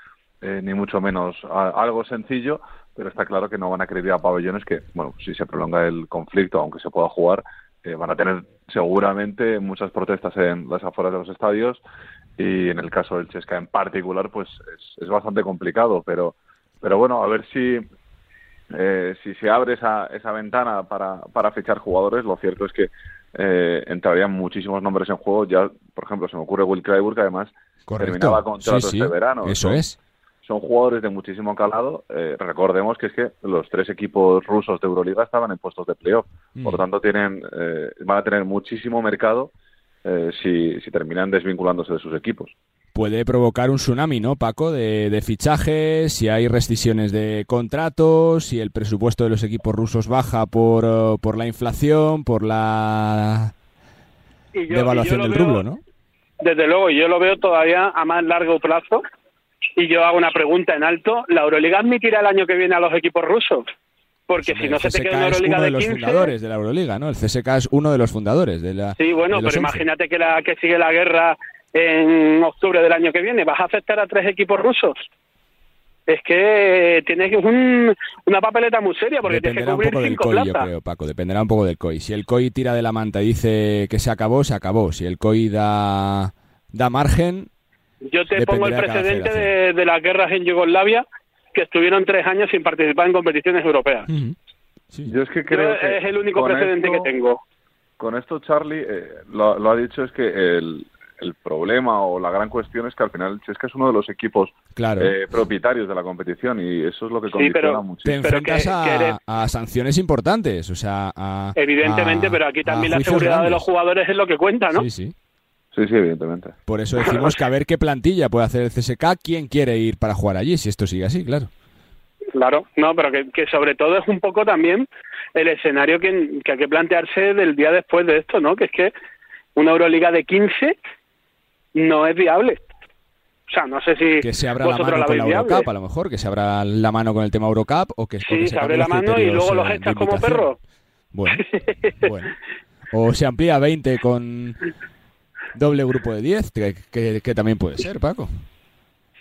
eh, ni mucho menos algo sencillo, pero está claro que no van a querer ir a pabellones que, bueno, si se prolonga el conflicto, aunque se pueda jugar, eh, van a tener seguramente muchas protestas en las afueras de los estadios y en el caso del Chesca en particular, pues es, bastante complicado, pero, pero bueno, a ver si eh, si se abre esa, esa ventana para, para fichar jugadores, lo cierto es que eh, entrarían muchísimos nombres en juego. Ya, por ejemplo, se me ocurre Will Clyburn, que además terminaba contrato este verano. Eso es son jugadores de muchísimo calado. Eh, recordemos que es que los tres equipos rusos de Euroliga estaban en puestos de playoff. Mm. Por lo tanto, tienen, eh, van a tener muchísimo mercado eh, si, si terminan desvinculándose de sus equipos. Puede provocar un tsunami, ¿no, Paco? De, de fichajes, si hay rescisiones de contratos, si el presupuesto de los equipos rusos baja por, por la inflación, por la devaluación del rublo, ¿no? Desde luego, yo lo veo todavía a más largo plazo y yo hago una pregunta en alto, ¿la Euroliga admitirá el año que viene a los equipos rusos? Porque si no se te queda una Euroliga uno de, de los fundadores de la Euroliga, ¿no? El CSK es uno de los fundadores de la Sí, bueno, pero imagínate que la que sigue la guerra en octubre del año que viene, ¿vas a afectar a tres equipos rusos? Es que tienes un, una papeleta muy seria porque tienes que cubrir un cinco del COI, yo creo, Paco. Dependerá un poco del COI. Si el COI tira de la manta y dice que se acabó, se acabó. Si el COI da, da margen, yo te pongo el precedente de, las guerras en Yugoslavia, que estuvieron tres años sin participar en competiciones europeas. Yo es que creo que es el único precedente que tengo. Con esto, Charlie, eh, lo, ha dicho, es que el, problema o la gran cuestión es que al final es que es uno de los equipos eh, propietarios de la competición y eso es lo que condiciona mucho. Te enfrentas a, sanciones importantes, o sea, Evidentemente, pero aquí también la seguridad de los jugadores es lo que cuenta, ¿no? Sí, sí. Sí, sí, evidentemente. Por eso decimos que a ver qué plantilla puede hacer el CSK, quién quiere ir para jugar allí, si esto sigue así, claro. Claro, no, pero que, sobre todo es un poco también el escenario que, hay que plantearse del día después de esto, ¿no? Que es que una Euroliga de 15 no es viable. O sea, no sé si que se abra la mano con la Eurocup, a lo mejor, que se abra la mano con el tema Eurocup o que, sí, se, abre la mano y luego los echas como perros. Bueno, bueno. O se amplía a 20 con doble grupo de 10, que, también puede ser, Paco.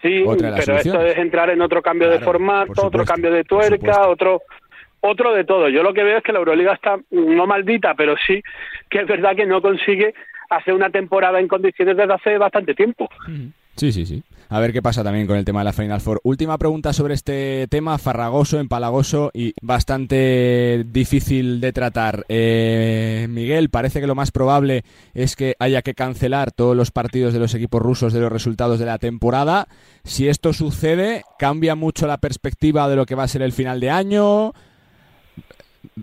Sí, pero esto es entrar en otro cambio de formato, otro cambio de tuerca, otro otro de todo. Yo lo que veo es que la Euroliga está no maldita, pero sí que es verdad que no consigue hacer una temporada en condiciones desde hace bastante tiempo. Sí, sí, sí. A ver qué pasa también con el tema de la Final Four. Última pregunta sobre este tema, farragoso, empalagoso y bastante difícil de tratar. Eh, Miguel, parece que lo más probable es que haya que cancelar todos los partidos de los equipos rusos de los resultados de la temporada. Si esto sucede, ¿cambia mucho la perspectiva de lo que va a ser el final de año?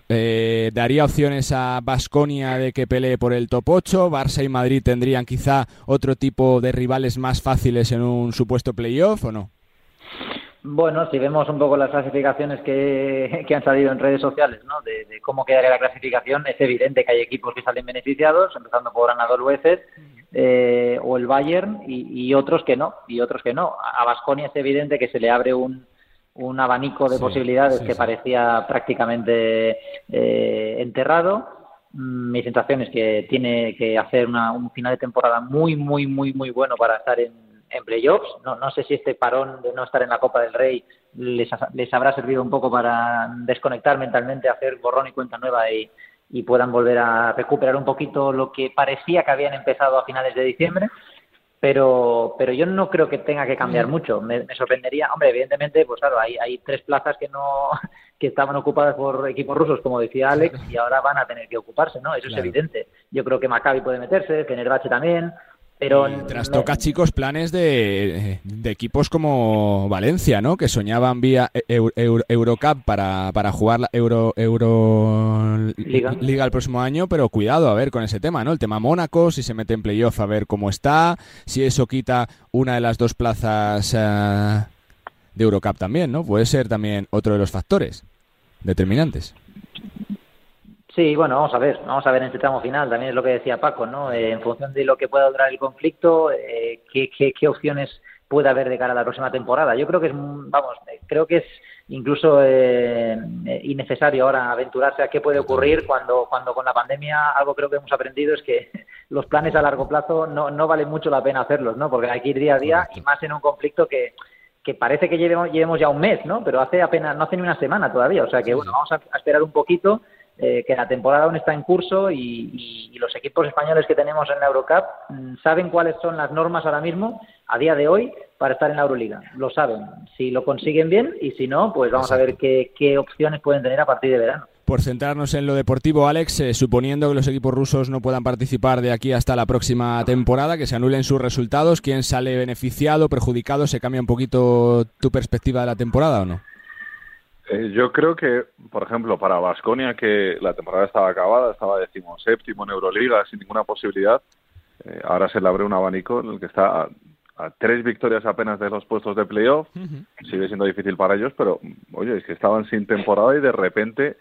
Eh, daría opciones a Basconia de que pelee por el top 8. Barça y Madrid tendrían quizá otro tipo de rivales más fáciles en un supuesto playoff o no? Bueno, si vemos un poco las clasificaciones que, han salido en redes sociales, ¿no? De, cómo quedaría la clasificación, es evidente que hay equipos que salen beneficiados, empezando por Anadolu Efes eh, o el Bayern y, otros que no, y otros que no. A Basconia es evidente que se le abre un, un abanico de posibilidades que parecía prácticamente eh, enterrado. Mm, mi sensación es que tiene que hacer un final de temporada muy, muy, muy, muy bueno para estar en, en playoffs. No, no sé si este parón de no estar en la Copa del Rey les, les habrá servido un poco para desconectar mentalmente, hacer borrón y cuenta nueva y, y puedan volver a recuperar un poquito lo que parecía que habían empezado a finales de diciembre pero pero yo no creo que tenga que cambiar mucho. Me, sorprendería, hombre, evidentemente, pues claro, hay, hay tres plazas que no que estaban ocupadas por equipos rusos, como decía Alex, y ahora van a tener que ocuparse, ¿no? Eso es evidente. Yo creo que Maccabi puede meterse, Fenerbahce también, Pero y trastoca, chicos, planes de, de, equipos como Valencia, ¿no? Que soñaban vía Euro, Euro, Eurocup para, para jugar la Euro, Euro Liga. Liga el próximo año, pero cuidado a ver con ese tema, ¿no? El tema Mónaco, si se mete en playoff a ver cómo está, si eso quita una de las dos plazas uh, de Eurocup también, ¿no? Puede ser también otro de los factores determinantes. Sí, bueno, vamos a ver, vamos a ver en este tramo final, también es lo que decía Paco, ¿no? Eh, en función de lo que pueda durar el conflicto, eh, ¿qué, qué, qué, opciones puede haber de cara a la próxima temporada. Yo creo que es, vamos, creo que es incluso eh, innecesario ahora aventurarse a qué puede ocurrir cuando, cuando con la pandemia algo creo que hemos aprendido es que los planes a largo plazo no, no vale mucho la pena hacerlos, ¿no? Porque hay que ir día a día y más en un conflicto que, que parece que llevemos, llevemos ya un mes, ¿no? Pero hace apenas, no hace ni una semana todavía, o sea que bueno, vamos a, a esperar un poquito eh, que la temporada aún está en curso y, y, y, los equipos españoles que tenemos en la Eurocup mmm, saben cuáles son las normas ahora mismo, a día de hoy, para estar en la Euroliga. Lo saben. Si lo consiguen bien y si no, pues vamos Exacto. a ver qué, qué, opciones pueden tener a partir de verano. Por centrarnos en lo deportivo, Alex, eh, suponiendo que los equipos rusos no puedan participar de aquí hasta la próxima temporada, que se anulen sus resultados, ¿quién sale beneficiado, perjudicado? ¿Se cambia un poquito tu perspectiva de la temporada o no? Eh, yo creo que, por ejemplo, para Vasconia, que la temporada estaba acabada, estaba decimoséptimo en Euroliga sin ninguna posibilidad, eh, ahora se le abre un abanico en el que está a, a tres victorias apenas de los puestos de playoff. Uh -huh. Sigue siendo difícil para ellos, pero oye, es que estaban sin temporada y de repente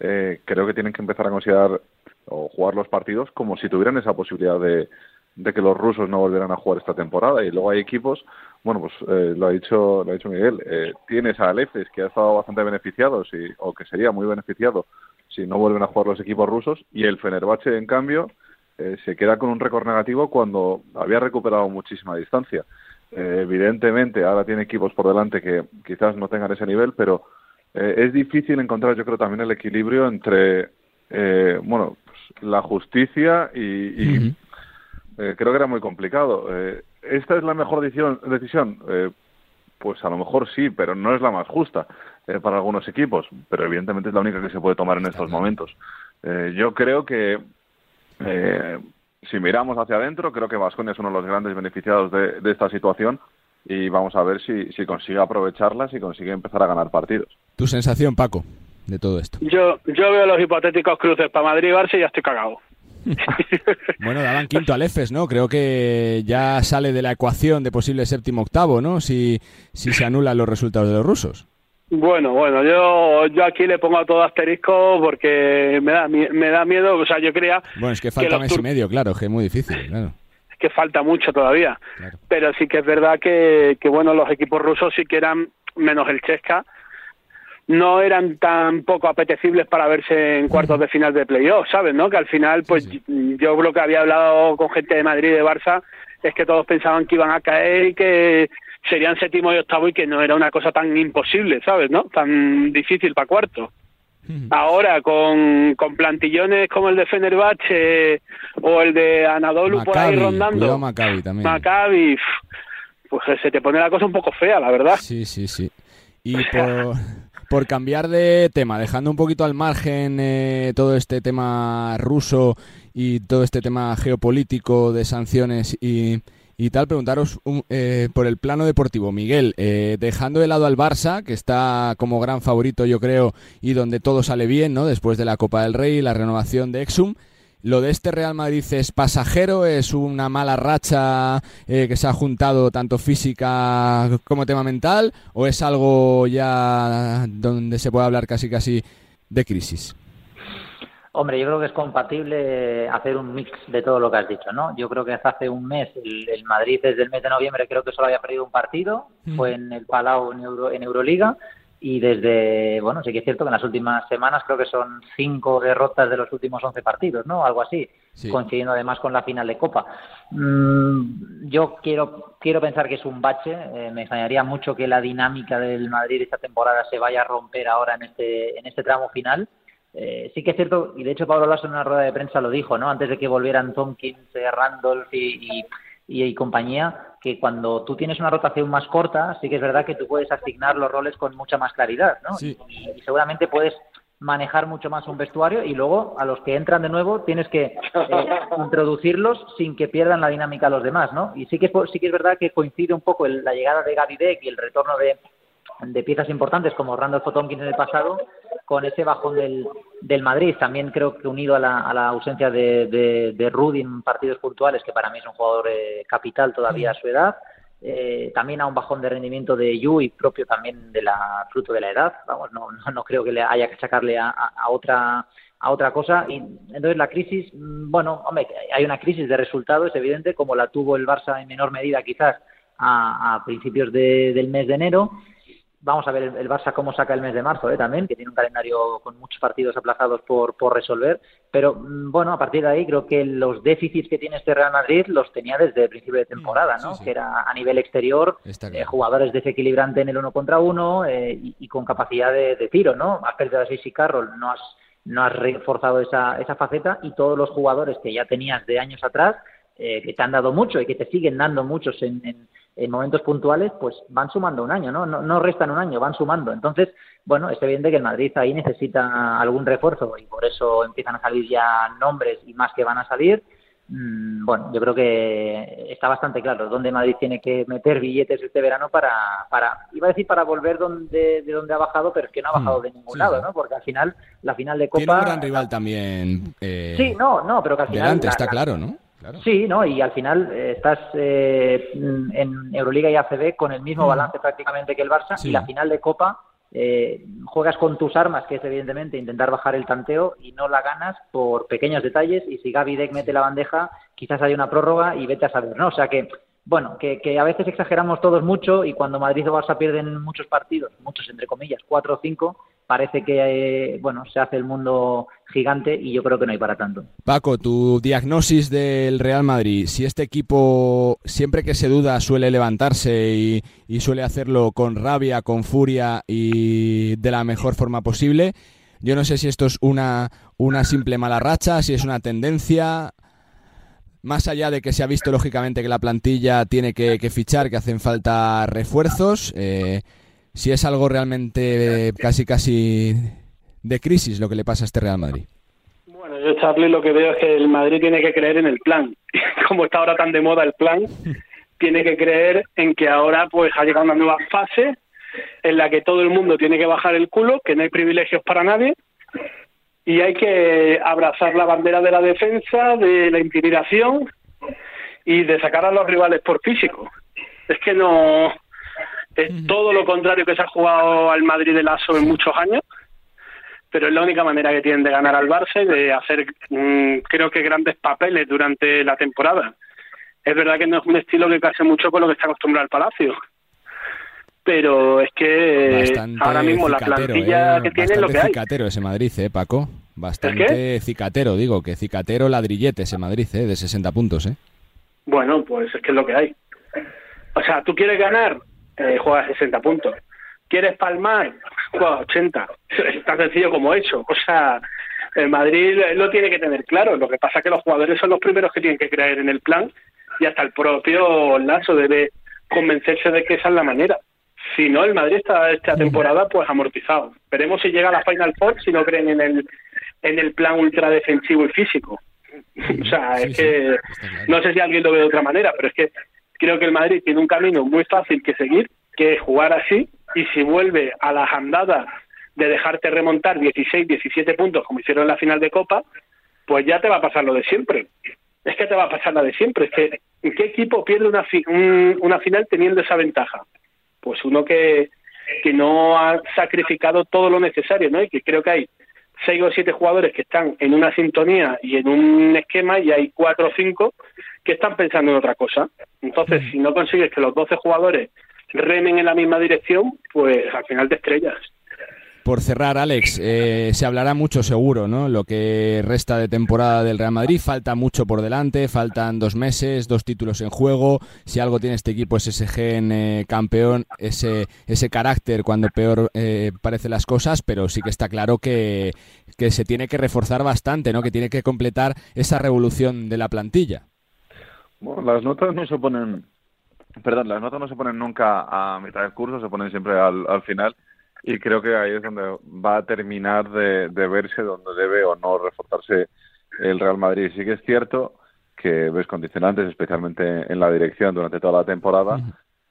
eh, creo que tienen que empezar a considerar o jugar los partidos como si tuvieran esa posibilidad de, de que los rusos no volvieran a jugar esta temporada. Y luego hay equipos, bueno, pues eh, lo ha dicho lo ha dicho Miguel, eh, tienes a Alefes que ha estado bastante beneficiado, o que sería muy beneficiado si no vuelven a jugar los equipos rusos, y el Fenerbahce, en cambio, eh, se queda con un récord negativo cuando había recuperado muchísima distancia. Eh, evidentemente, ahora tiene equipos por delante que quizás no tengan ese nivel, pero eh, es difícil encontrar, yo creo, también el equilibrio entre, eh, bueno, pues, la justicia y. eh, creo que era muy complicado. Eh, ¿Esta es la mejor decisión? decisión? Eh, pues a lo mejor sí, pero no es la más justa eh, para algunos equipos, pero evidentemente es la única que se puede tomar en estos momentos. Eh, yo creo que eh, si miramos hacia adentro, creo que Vasconia es uno de los grandes beneficiados de, de esta situación y vamos a ver si, si consigue aprovecharla, si consigue empezar a ganar partidos. ¿Tu sensación, Paco, de todo esto? Yo, yo veo los hipotéticos cruces para Madrid y Barça y ya estoy cagado. Bueno, daban quinto al EFES, ¿no? Creo que ya sale de la ecuación de posible séptimo octavo, ¿no? Si, si se anulan los resultados de los rusos. Bueno, bueno, yo, yo aquí le pongo a todo asterisco porque me da, me da miedo, o sea, yo creía... Bueno, es que falta mes y medio, claro, que es muy difícil, claro. Es que falta mucho todavía, claro. pero sí que es verdad que, que, bueno, los equipos rusos sí que eran, menos el Chesca, no eran tan poco apetecibles para verse en cuartos de final de playoff, ¿sabes? ¿no? Que al final, pues sí, sí. yo creo que había hablado con gente de Madrid y de Barça, es que todos pensaban que iban a caer y que serían séptimo y octavo y que no era una cosa tan imposible, ¿sabes? ¿no? Tan difícil para cuarto. Ahora, con, con plantillones como el de Fenerbahce o el de Anadolu Maccabi, por ahí rondando. Maccabi también. Maccabi, pues se te pone la cosa un poco fea, la verdad. Sí, sí, sí. Y por, por cambiar de tema, dejando un poquito al margen eh, todo este tema ruso y todo este tema geopolítico de sanciones y y tal, preguntaros un, eh, por el plano deportivo. Miguel, eh, dejando de lado al Barça, que está como gran favorito, yo creo, y donde todo sale bien, ¿no? Después de la Copa del Rey y la renovación de Exum. ¿Lo de este Real Madrid es pasajero? ¿Es una mala racha eh, que se ha juntado tanto física como tema mental? ¿O es algo ya donde se puede hablar casi casi de crisis? Hombre, yo creo que es compatible hacer un mix de todo lo que has dicho, ¿no? Yo creo que hace un mes el, el Madrid desde el mes de noviembre creo que solo había perdido un partido, mm. fue en el Palau en, Euro, en Euroliga y desde, bueno, sí que es cierto que en las últimas semanas creo que son cinco derrotas de los últimos once partidos, ¿no? Algo así, sí. coincidiendo además con la final de Copa. Mm, yo quiero quiero pensar que es un bache, eh, me extrañaría mucho que la dinámica del Madrid esta temporada se vaya a romper ahora en este en este tramo final eh, sí que es cierto, y de hecho Pablo Lasso en una rueda de prensa lo dijo, ¿no? Antes de que volvieran Tompkins, eh, Randolph y, y, y, y, compañía, que cuando tú tienes una rotación más corta, sí que es verdad que tú puedes asignar los roles con mucha más claridad, ¿no? Sí. Y, y, seguramente puedes manejar mucho más un vestuario y luego a los que entran de nuevo tienes que eh, introducirlos sin que pierdan la dinámica a los demás, ¿no? Y sí que, sí que es verdad que coincide un poco la llegada de Gaby Deck y el retorno de, de piezas importantes como Randolph Tompkins en el pasado con ese bajón del, del Madrid. También creo que unido a la, a la ausencia de, de, de, Rudy en partidos puntuales, que para mí es un jugador eh, capital todavía a su edad. Eh, también a un bajón de rendimiento de Yu y propio también de la fruto de la edad. Vamos, no, no, no creo que le haya que sacarle a, a, otra a otra cosa. Y entonces la crisis, mm, bueno, hombre, hay una crisis de resultados, es evidente, como la tuvo el Barça en menor medida quizás a, a principios de, del mes de enero. Vamos a ver el, el, Barça cómo saca el mes de marzo ¿eh? también, que tiene un calendario con muchos partidos aplazados por, por resolver. Pero mm, bueno, a partir de ahí creo que los déficits que tiene este Real Madrid los tenía desde el principio de temporada, ¿no? Sí, sí. Que era a nivel exterior, eh, jugadores desequilibrante en el uno contra uno eh, y, y, con capacidad de, de, tiro, ¿no? Has perdido a Sisi Carroll, no has, no has reforzado esa, esa faceta y todos los jugadores que ya tenías de años atrás, eh, que te han dado mucho y que te siguen dando muchos en, en en momentos puntuales, pues van sumando un año, ¿no? ¿no? No restan un año, van sumando. Entonces, bueno, es evidente que el Madrid ahí necesita algún refuerzo y por eso empiezan a salir ya nombres y más que van a salir. Mm, bueno, yo creo que está bastante claro dónde Madrid tiene que meter billetes este verano para, para iba a decir para volver donde, de donde ha bajado, pero es que no ha bajado de ningún sí, lado, sí. ¿no? Porque al final, la final de Copa... Tiene un gran rival también. Eh, sí, no, no, pero que al final... Delante, la, está la, claro, ¿no? Claro. Sí, ¿no? Y al final eh, estás eh, en Euroliga y ACB con el mismo balance prácticamente que el Barça sí. y la final de Copa eh, juegas con tus armas, que es evidentemente intentar bajar el tanteo y no la ganas por pequeños detalles y si Gaby Deck mete la bandeja quizás hay una prórroga y vete a saber, ¿no? O sea que bueno, que, que, a veces exageramos todos mucho y cuando Madrid o Barça pierden muchos partidos, muchos entre comillas, cuatro o cinco, parece que eh, bueno se hace el mundo gigante y yo creo que no hay para tanto. Paco, tu diagnosis del Real Madrid, si este equipo siempre que se duda suele levantarse y, suele hacerlo con rabia, con furia y de la mejor forma posible, yo no sé si esto es una, una simple mala racha, si es una tendencia, más allá de que se ha visto lógicamente que la plantilla tiene que, que fichar, que hacen falta refuerzos, eh, si es algo realmente eh, casi casi de crisis lo que le pasa a este Real Madrid. Bueno, yo Charlie lo que veo es que el Madrid tiene que creer en el plan. Como está ahora tan de moda el plan, tiene que creer en que ahora pues ha llegado una nueva fase en la que todo el mundo tiene que bajar el culo, que no hay privilegios para nadie y hay que abrazar la bandera de la defensa, de la intimidación y de sacar a los rivales por físico. Es que no es todo lo contrario que se ha jugado al Madrid de Lazo en muchos años, pero es la única manera que tienen de ganar al Barça y de hacer, mmm, creo que, grandes papeles durante la temporada. Es verdad que no es un estilo que case mucho con lo que está acostumbrado el Palacio, pero es que Bastante ahora mismo la plantilla eh, que tiene es lo que hay. cicatero ese Madrid, ¿eh, Paco? Bastante cicatero, digo, que cicatero ladrillete ese Madrid, ¿eh? De 60 puntos, ¿eh? Bueno, pues es que es lo que hay. O sea, tú quieres ganar, eh, juegas 60 puntos. ¿Quieres palmar? Juega 80. Es tan sencillo como eso. O sea, el Madrid lo tiene que tener claro. Lo que pasa es que los jugadores son los primeros que tienen que creer en el plan y hasta el propio Lazo debe convencerse de que esa es la manera. Si no, el Madrid está esta temporada pues amortizado. Veremos si llega a la Final Four si no creen en el en el plan ultra defensivo y físico. o sea, es que no sé si alguien lo ve de otra manera, pero es que creo que el Madrid tiene un camino muy fácil que seguir, que es jugar así, y si vuelve a las andadas de dejarte remontar 16, 17 puntos como hicieron en la final de Copa, pues ya te va a pasar lo de siempre. Es que te va a pasar la de siempre. Es que, ¿en qué equipo pierde una, fi un, una final teniendo esa ventaja? Pues uno que, que no ha sacrificado todo lo necesario, ¿no? Y que creo que hay seis o siete jugadores que están en una sintonía y en un esquema y hay cuatro o cinco que están pensando en otra cosa. Entonces, si no consigues que los 12 jugadores remen en la misma dirección, pues al final te estrellas. Por cerrar, Alex, eh, se hablará mucho seguro, ¿no? Lo que resta de temporada del Real Madrid, falta mucho por delante, faltan dos meses, dos títulos en juego. Si algo tiene este equipo es ese gen eh, campeón, ese, ese carácter cuando peor eh, parecen las cosas, pero sí que está claro que, que se tiene que reforzar bastante, ¿no? Que tiene que completar esa revolución de la plantilla. Bueno, las notas no se ponen, perdón, las notas no se ponen nunca a mitad del curso, se ponen siempre al, al final y creo que ahí es donde va a terminar de, verse donde debe o no reforzarse el Real Madrid. Sí que es cierto que ves condicionantes, especialmente en la dirección durante toda la temporada,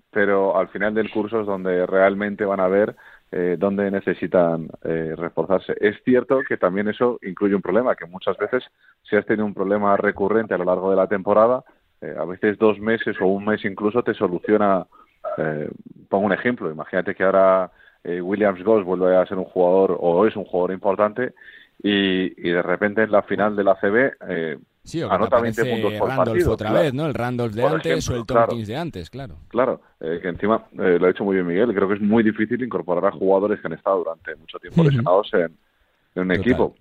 pero al final del curso es donde realmente van a ver eh, dónde necesitan eh, reforzarse. Es cierto que también eso incluye un problema, que muchas veces si has tenido un problema recurrente a lo largo de la temporada, eh, a veces dos meses o un mes incluso te soluciona. Eh, pongo un ejemplo, imagínate que ahora eh, Williams Goss vuelve a ser un jugador o es un jugador importante y, y de repente en la final de la CB eh, sí, anota 20 puntos por Randolph partido. otra vez, ¿no? El Randolph de antes o el Tompkins de antes, claro. Claro, eh, que encima eh, lo ha hecho muy bien Miguel. Creo que es muy difícil incorporar a jugadores que han estado durante mucho tiempo lesionados en, en un equipo.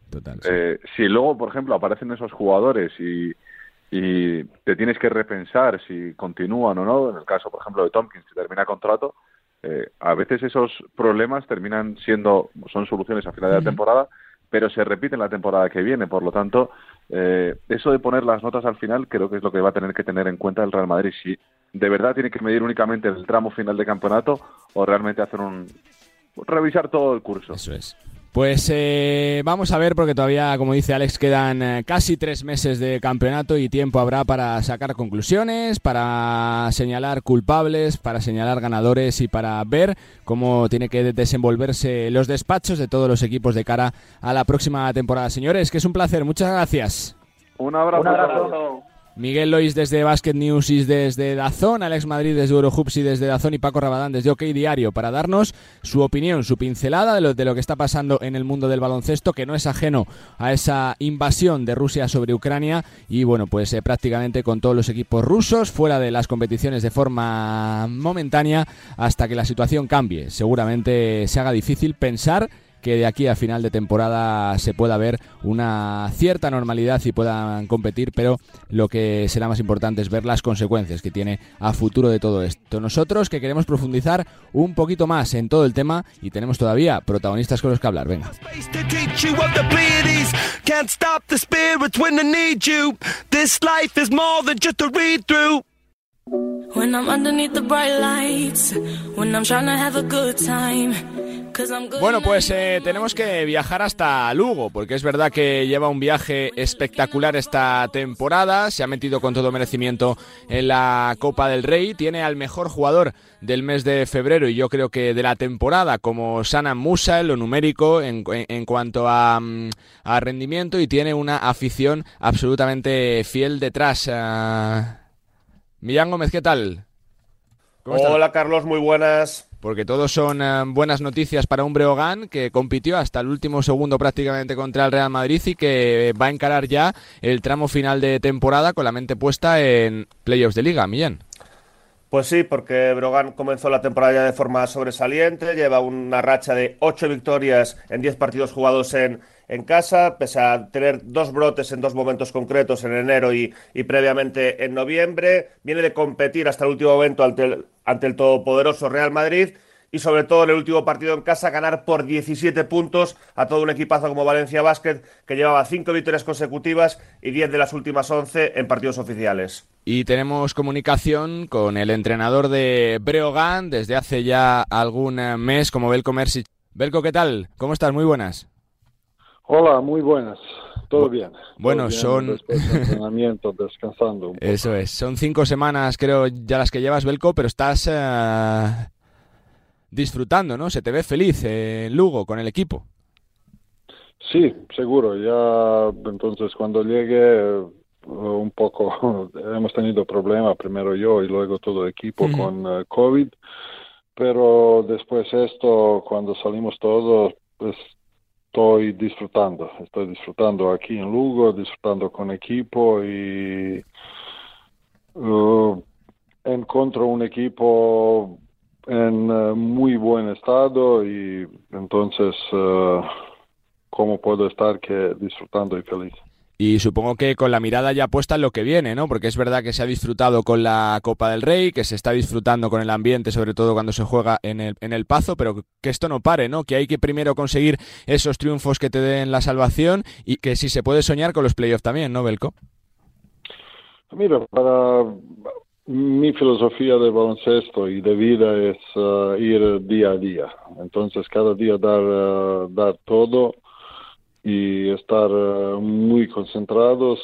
eh, si luego, por ejemplo, aparecen esos jugadores y, y te tienes que repensar si continúan o no, en el caso, por ejemplo, de Tompkins, si termina contrato, eh, a veces esos problemas terminan siendo, son soluciones a final de la temporada, pero se repiten la temporada que viene. Por lo tanto, eh, eso de poner las notas al final creo que es lo que va a tener que tener en cuenta el Real Madrid. Si de verdad tiene que medir únicamente el tramo final de campeonato o realmente hacer un... revisar todo el curso. Eso es. Pues eh, vamos a ver, porque todavía, como dice Alex, quedan eh, casi tres meses de campeonato y tiempo habrá para sacar conclusiones, para señalar culpables, para señalar ganadores y para ver cómo tiene que desenvolverse los despachos de todos los equipos de cara a la próxima temporada. Señores, que es un placer. Muchas gracias. Un abrazo. Un abrazo. Miguel Lois desde Basket News y desde Dazón, Alex Madrid desde Eurohoops y desde Dazón y Paco Rabadán desde OK Diario para darnos su opinión, su pincelada de lo, de lo que está pasando en el mundo del baloncesto, que no es ajeno a esa invasión de Rusia sobre Ucrania y bueno, pues eh, prácticamente con todos los equipos rusos fuera de las competiciones de forma momentánea hasta que la situación cambie. Seguramente se haga difícil pensar que de aquí a final de temporada se pueda ver una cierta normalidad y puedan competir, pero lo que será más importante es ver las consecuencias que tiene a futuro de todo esto. Nosotros que queremos profundizar un poquito más en todo el tema y tenemos todavía protagonistas con los que hablar. Venga. Bueno, pues eh, tenemos que viajar hasta Lugo, porque es verdad que lleva un viaje espectacular esta temporada, se ha metido con todo merecimiento en la Copa del Rey, tiene al mejor jugador del mes de febrero y yo creo que de la temporada como Sana Musa en lo numérico en, en, cuanto a, mm, a, rendimiento y tiene una afición absolutamente fiel detrás. Uh... Millán Gómez, ¿qué tal? Hola Carlos, muy buenas. Porque todos son uh, buenas noticias para un Breogán que compitió hasta el último segundo prácticamente contra el Real Madrid y que va a encarar ya el tramo final de temporada con la mente puesta en playoffs de liga, Millán. Pues sí, porque Brogan comenzó la temporada ya de forma sobresaliente, lleva una racha de ocho victorias en diez partidos jugados en, en casa, pese a tener dos brotes en dos momentos concretos, en enero y, previamente en noviembre. Viene de competir hasta el último momento ante el, todopoderoso Real Madrid y sobre todo en el último partido en casa ganar por 17 puntos a todo un equipazo como Valencia Basket que llevaba cinco victorias consecutivas y 10 de las últimas 11 en partidos oficiales. Y tenemos comunicación con el entrenador de Breogán desde hace ya algún mes como Belko Mersic. Belko, ¿qué tal? ¿Cómo estás? Muy buenas. Hola, muy buenas. Todo bien. Bueno, Todo bien son. entrenamiento, descansando. un poco. Eso es. Son cinco semanas, creo, ya las que llevas, Belko, pero estás eh, disfrutando, ¿no? Se te ve feliz eh, en Lugo con el equipo. Sí, seguro. Ya entonces cuando llegue eh, un poco hemos tenido problemas, primero yo y luego todo el equipo con eh, COVID, pero después esto, cuando salimos todos, pues estoy disfrutando, estoy disfrutando aquí en Lugo, disfrutando con equipo y uh, encuentro un equipo en eh, muy buen estado y entonces eh, cómo puedo estar que disfrutando y feliz. Y supongo que con la mirada ya puesta en lo que viene, ¿no? Porque es verdad que se ha disfrutado con la Copa del Rey, que se está disfrutando con el ambiente, sobre todo cuando se juega en el, en el Pazo, pero que esto no pare, ¿no? Que hay que primero conseguir esos triunfos que te den la salvación y que si se puede soñar con los playoffs también, ¿no, Belko? Mira, para mi filosofía de baloncesto y de vida es uh, ir día a día. Entonces, cada día dar, uh, dar todo y estar uh, muy concentrados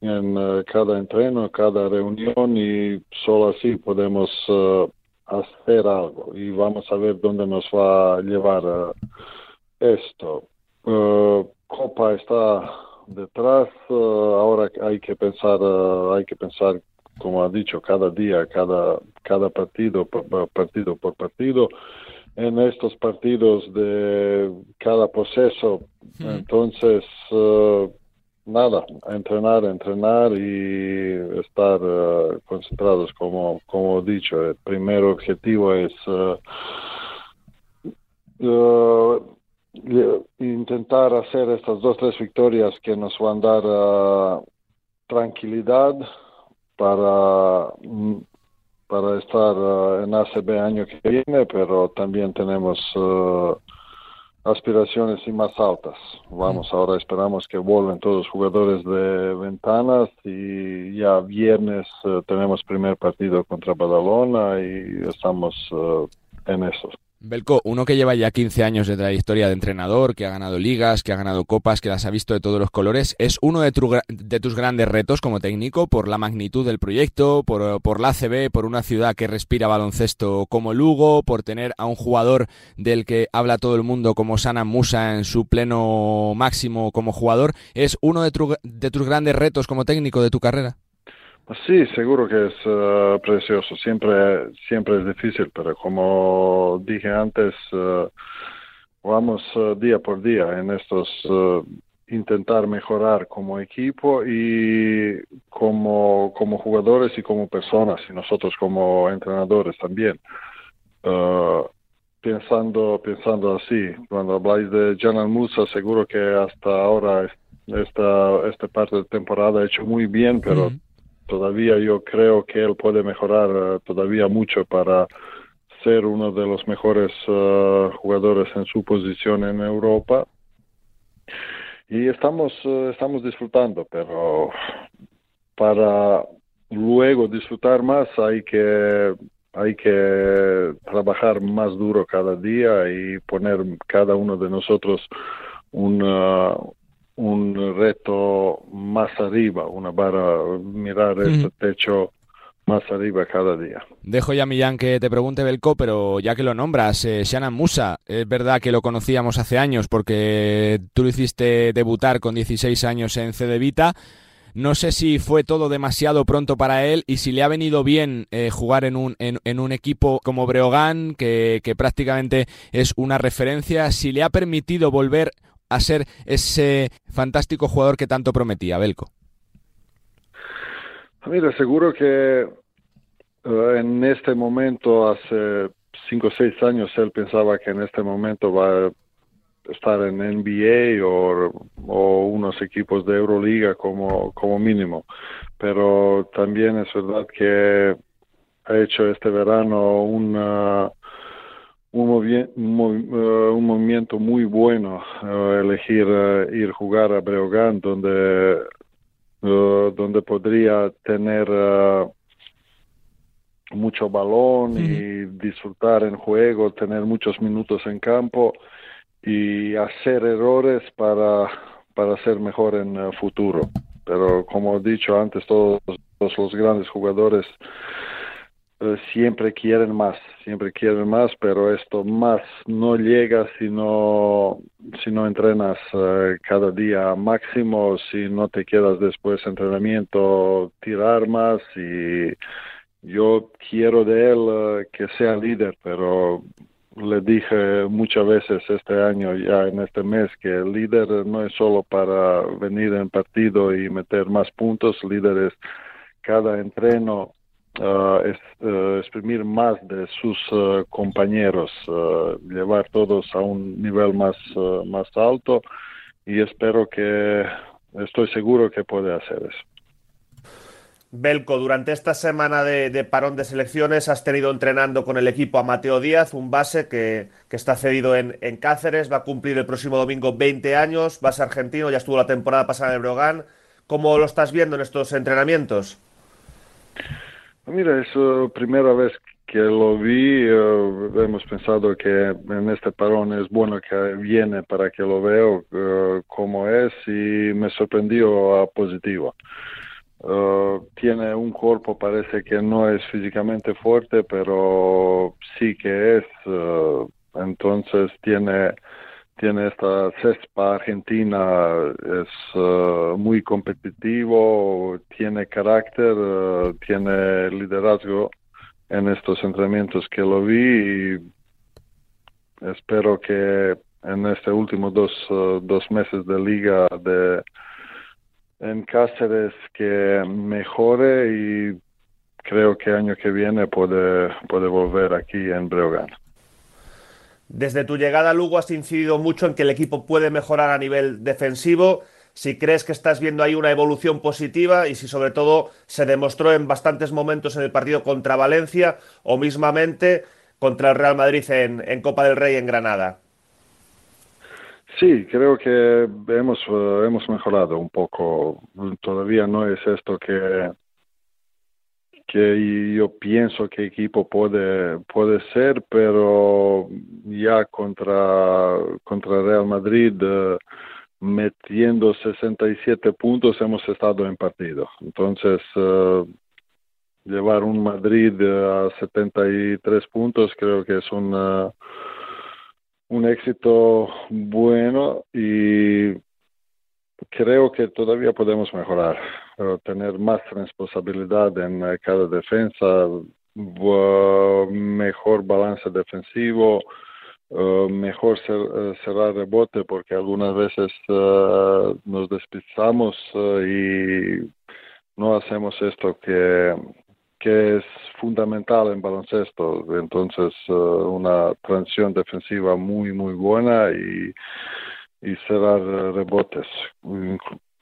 en cada entreno, cada reunión y solo así podemos hacer algo y vamos a ver dónde nos va a llevar esto. Copa está detrás, ahora hay que pensar, hay que pensar como ha dicho, cada día, cada, cada partido, partido por partido. En estos partidos de cada proceso, entonces, uh, nada, entrenar, entrenar y estar uh, concentrados, como, como he dicho. El primer objetivo es uh, intentar hacer estas dos, tres victorias que nos van a dar tranquilidad para, mm, para estar uh, en ACB año que viene, pero también tenemos uh, aspiraciones y más altas. Vamos, ahora esperamos que vuelvan todos los jugadores de ventanas y ya viernes uh, tenemos primer partido contra Badalona y estamos en eso. Belko, uno que lleva ya 15 años de trayectoria de entrenador, que ha ganado ligas, que ha ganado copas, que las ha visto de todos los colores, ¿es uno de, tus grandes retos como técnico por la magnitud del proyecto, por, la ACB, por una ciudad que respira baloncesto como Lugo, por tener a un jugador del que habla todo el mundo como Sana Musa en su pleno máximo como jugador? ¿Es uno de, de tus grandes retos como técnico de tu carrera? Sí, seguro que es uh, precioso. Siempre, siempre es difícil, pero como dije antes, uh, vamos uh, día por día en estos intentar mejorar como equipo y como, como jugadores y como personas y nosotros como entrenadores también. pensando, pensando así, cuando habláis de Janan Musa, seguro que hasta ahora esta, esta parte de temporada ha hecho muy bien, pero todavía yo creo que él puede mejorar eh, todavía mucho para ser uno de los mejores eh, jugadores en su posición en Europa. Y estamos, eh, estamos disfrutando, pero para luego disfrutar más hay que, hay que trabajar más duro cada día y poner cada uno de nosotros un, un reto más arriba, una barra, mirar este techo más arriba cada día. Dejo ya, Millán, que te pregunte Belco, pero ya que lo nombras, eh, Shannon Musa, es verdad que lo conocíamos hace años porque tú lo hiciste debutar con 16 años en Cedevita. No sé si fue todo demasiado pronto para él y si le ha venido bien eh, jugar en un, en, un equipo como Breogán, que, que prácticamente es una referencia, si le ha permitido volver a ser ese fantástico jugador que tanto prometía, Belco? Mira, seguro que eh, en este momento, hace cinco o seis años, él pensaba que en este momento va a estar en NBA o, o unos equipos de Euroliga como, como mínimo. Pero también es verdad que ha hecho este verano una un, eh, un, movimiento muy bueno uh, elegir uh, ir jugar a Breogán donde uh, donde podría tener mucho balón y disfrutar en juego tener muchos minutos en campo y hacer errores para para ser mejor en el futuro. Pero como he dicho antes todos, todos los grandes jugadores eh, siempre quieren más, siempre quieren más, pero esto más no llega si no, si no entrenas eh, cada día máximo, si no te quedas después de entrenamiento tirar más y yo quiero de él eh, que sea líder, pero le dije muchas veces este año, ya en este mes, que el líder no es solo para venir en partido y meter más puntos, líder es cada entreno es, uh, exprimir más de sus uh, compañeros, llevar todos a un nivel más, más alto y espero que, estoy seguro que puede hacer eso. Belco, durante esta semana de, de, parón de selecciones has tenido entrenando con el equipo a Mateo Díaz, un base que, que está cedido en, en, Cáceres, va a cumplir el próximo domingo 20 años, base argentino, ya estuvo la temporada pasada en el Brogan. ¿Cómo lo estás viendo en estos entrenamientos? Mira, es la primera vez que lo vi, eh, hemos pensado que en este parón es bueno que viene para que lo veo uh, como es y me sorprendió a positivo. Uh, tiene un cuerpo, parece que no es físicamente fuerte, pero sí que es. Uh, entonces tiene, tiene esta cespa argentina, es muy competitivo, tiene carácter, tiene liderazgo en estos entrenamientos que lo vi y espero que en este último dos, uh, dos meses de liga de en Cáceres que mejore y creo que año que viene puede, puede volver aquí en Breogán. Desde tu llegada a Lugo has incidido mucho en que el equipo puede mejorar a nivel defensivo si crees que estás viendo ahí una evolución positiva y si sobre todo se demostró en bastantes momentos en el partido contra Valencia o mismamente contra el Real Madrid en, Copa del Rey en Granada. Sí, creo que hemos, eh, hemos mejorado un poco. Todavía no es esto que, que yo pienso que equipo puede, puede ser, pero contra, contra Real Madrid eh, metiendo 67 puntos hemos estado en partido. Entonces, uh, llevar un Madrid a 73 puntos creo que es un, un éxito bueno y creo que todavía podemos mejorar, tener más responsabilidad en cada defensa, mejor balance defensivo, Uh, mejor uh, cerrar rebote porque algunas veces uh, nos despistamos y no hacemos esto que, que es fundamental en baloncesto. Entonces, una transición defensiva muy, muy buena y, y cerrar rebotes.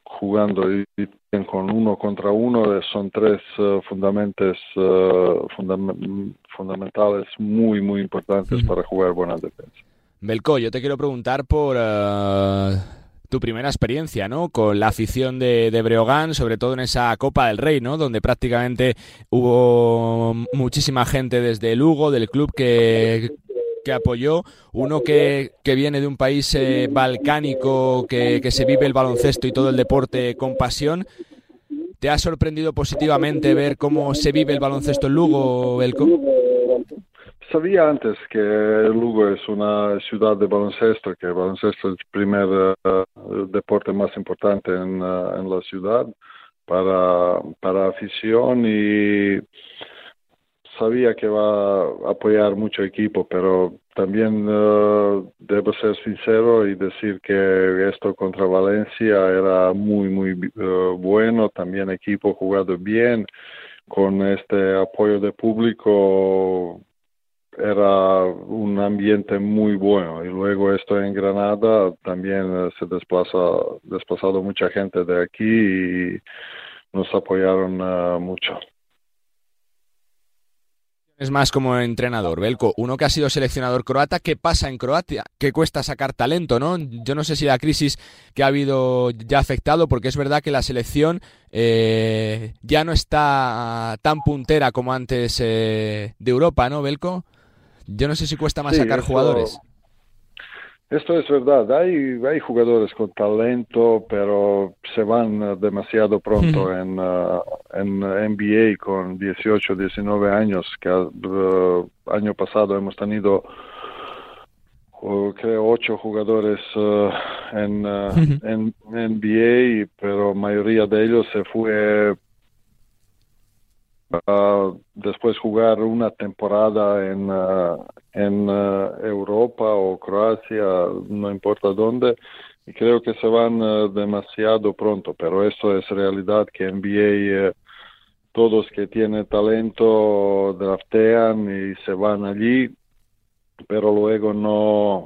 Jugando con uno contra uno son tres fundamentos fundamentales muy, muy importantes para jugar buenas defensas. Belco, yo te quiero preguntar por uh, tu primera experiencia, ¿no? Con la afición de, de, Breogán, sobre todo en esa Copa del Rey, ¿no? Donde prácticamente hubo muchísima gente desde Lugo, del club que, que apoyó, uno que, que, viene de un país eh, balcánico, que, que se vive el baloncesto y todo el deporte con pasión. ¿Te ha sorprendido positivamente ver cómo se vive el baloncesto en Lugo, Belco? Sabía antes que Lugo es una ciudad de baloncesto, que el baloncesto es el primer uh, deporte más importante en, uh, en la ciudad para, para afición y sabía que va a apoyar mucho equipo, pero también uh, debo ser sincero y decir que esto contra Valencia era muy, muy uh, bueno, también equipo jugado bien, con este apoyo de público era un ambiente muy bueno y luego esto en Granada también eh, se desplaza desplazado mucha gente de aquí y nos apoyaron uh, mucho. Es más como entrenador, Belko, uno que ha sido seleccionador croata, ¿qué pasa en Croacia? Que cuesta sacar talento, ¿no? Yo no sé si la crisis que ha habido ya ha afectado, porque es verdad que la selección eh, ya no está tan puntera como antes eh, de Europa, ¿no, Belko? Yo no sé si cuesta más sacar jugadores. Esto es verdad, hay, hay jugadores con talento, pero se van demasiado pronto en, uh, en NBA con 18, 19 años, que uh, año pasado hemos tenido uh, creo ocho jugadores uh, en, en NBA, pero mayoría de ellos se fue Uh, después jugar una temporada en, uh, en uh, Europa o Croacia, no importa dónde, y creo que se van demasiado pronto, pero eso es realidad que NBA, todos que tienen talento draftean y se van allí, pero luego no,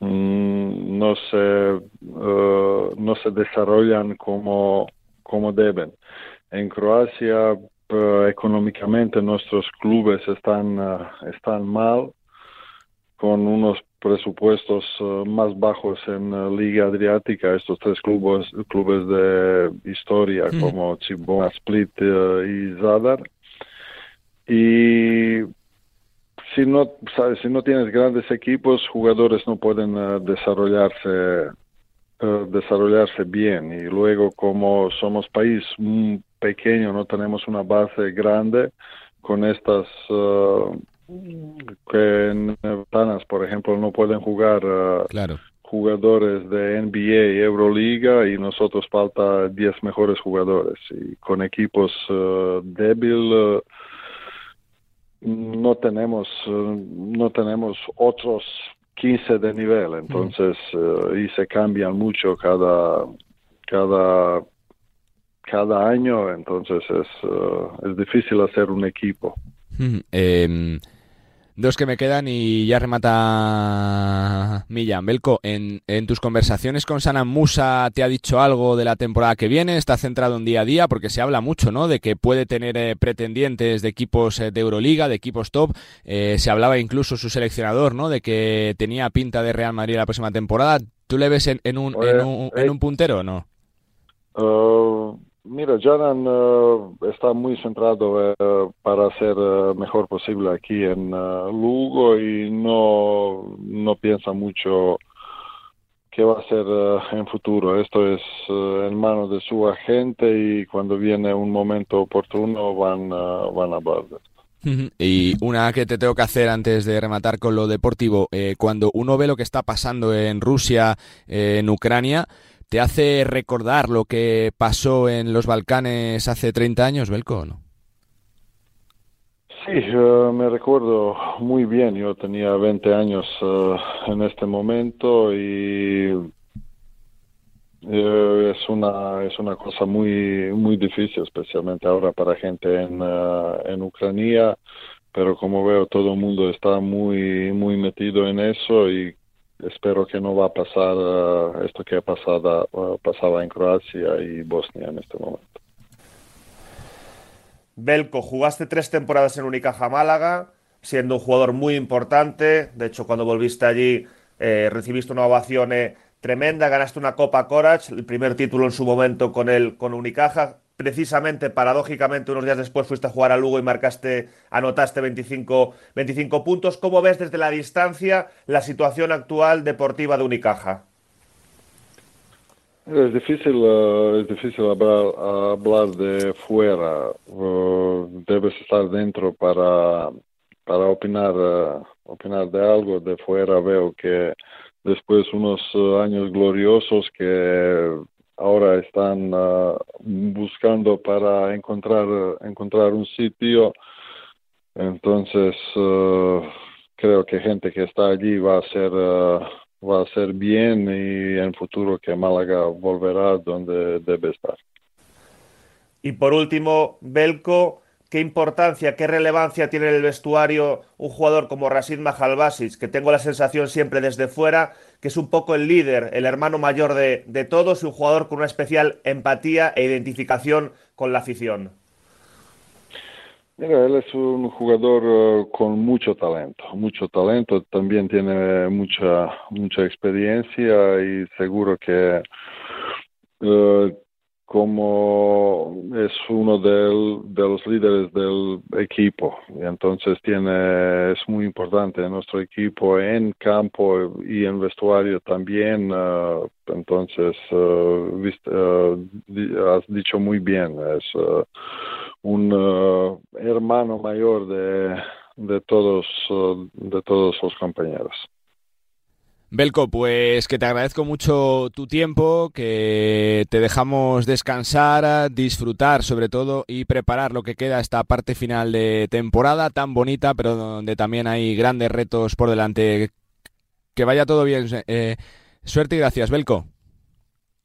mm, no, se, no se desarrollan como, como deben. En Croacia uh, económicamente nuestros clubes están, uh, están mal, con unos presupuestos uh, más bajos en Liga Adriática, estos tres clubes, clubes de historia mm. como Cibona, Split y Zadar. y si no, sabes, si no tienes grandes equipos, jugadores no pueden eh, desarrollarse eh, desarrollarse bien y luego como somos país pequeño, no tenemos una base grande con estas uh, que en ventanas, por ejemplo, no pueden jugar claro. jugadores de NBA y Euroliga y nosotros falta 10 mejores jugadores. Y con equipos uh, débiles no tenemos no tenemos otros 15 de nivel. Entonces y se cambian mucho cada cada cada año entonces es es difícil hacer un equipo eh, Dos que me quedan y ya remata Millán. Belko, en, en, tus conversaciones con Sana Musa te ha dicho algo de la temporada que viene, está centrado en día a día, porque se habla mucho, ¿no? De que puede tener eh, pretendientes de equipos eh, de Euroliga, de equipos top. Eh, se hablaba incluso su seleccionador, ¿no? De que tenía pinta de Real Madrid la próxima temporada. ¿Tú le ves en, en, un, en, un, en un puntero o no? Uh, Mira, Janan uh, está muy centrado uh, para ser uh, mejor posible aquí en Lugo y no, no piensa mucho qué va a ser en futuro. Esto es en manos de su agente y cuando viene un momento oportuno van, van a hablar. Y una que te tengo que hacer antes de rematar con lo deportivo, eh, cuando uno ve lo que está pasando en Rusia, eh, en Ucrania, ¿Te hace recordar lo que pasó en los Balcanes hace 30 años, Belko, no? Sí, uh, me recuerdo muy bien. Yo tenía 20 años uh, en este momento y uh, es una es una cosa muy muy difícil, especialmente ahora para gente en, en Ucrania. Pero como veo, todo el mundo está muy muy metido en eso y espero que no va a pasar uh, esto que ha pasado, uh, pasaba en Croacia y Bosnia en este momento. Belko, jugaste tres temporadas en Unicaja Málaga, siendo un jugador muy importante. De hecho, cuando volviste allí, eh, recibiste una ovación eh, tremenda, ganaste una Copa Corach, el primer título en su momento con el con Unicaja precisamente, paradójicamente, unos días después fuiste a jugar a Lugo y marcaste, anotaste 25, 25 puntos. ¿Cómo ves desde la distancia la situación actual deportiva de Unicaja? Es difícil, uh, es difícil hablar, hablar de fuera. Uh, debes estar dentro para, para opinar, uh, opinar de algo. De fuera veo que después unos años gloriosos que ahora están uh, buscando para encontrar encontrar un sitio. Entonces uh, creo que gente que está allí va a ser uh, va a ser bien y en futuro que Málaga volverá donde debe estar. Y por último Belko qué importancia, qué relevancia tiene en el vestuario un jugador como Rasid Mahalbasic, que tengo la sensación siempre desde fuera que es un poco el líder, el hermano mayor de, de todos y un jugador con una especial empatía e identificación con la afición. Mira, él es un jugador uh, con mucho talento, mucho talento, también tiene mucha mucha experiencia y seguro que uh, como es uno de los líderes del equipo. Y entonces tiene es muy importante nuestro equipo en campo y en vestuario también uh, entonces uh, uh, has dicho muy bien es un hermano mayor de de todos de todos los compañeros Belko, pues que te agradezco mucho tu tiempo, que te dejamos descansar, disfrutar sobre todo y preparar lo que queda esta parte final de temporada tan bonita, pero donde también hay grandes retos por delante. Que vaya todo bien. Eh, suerte y gracias, Belko.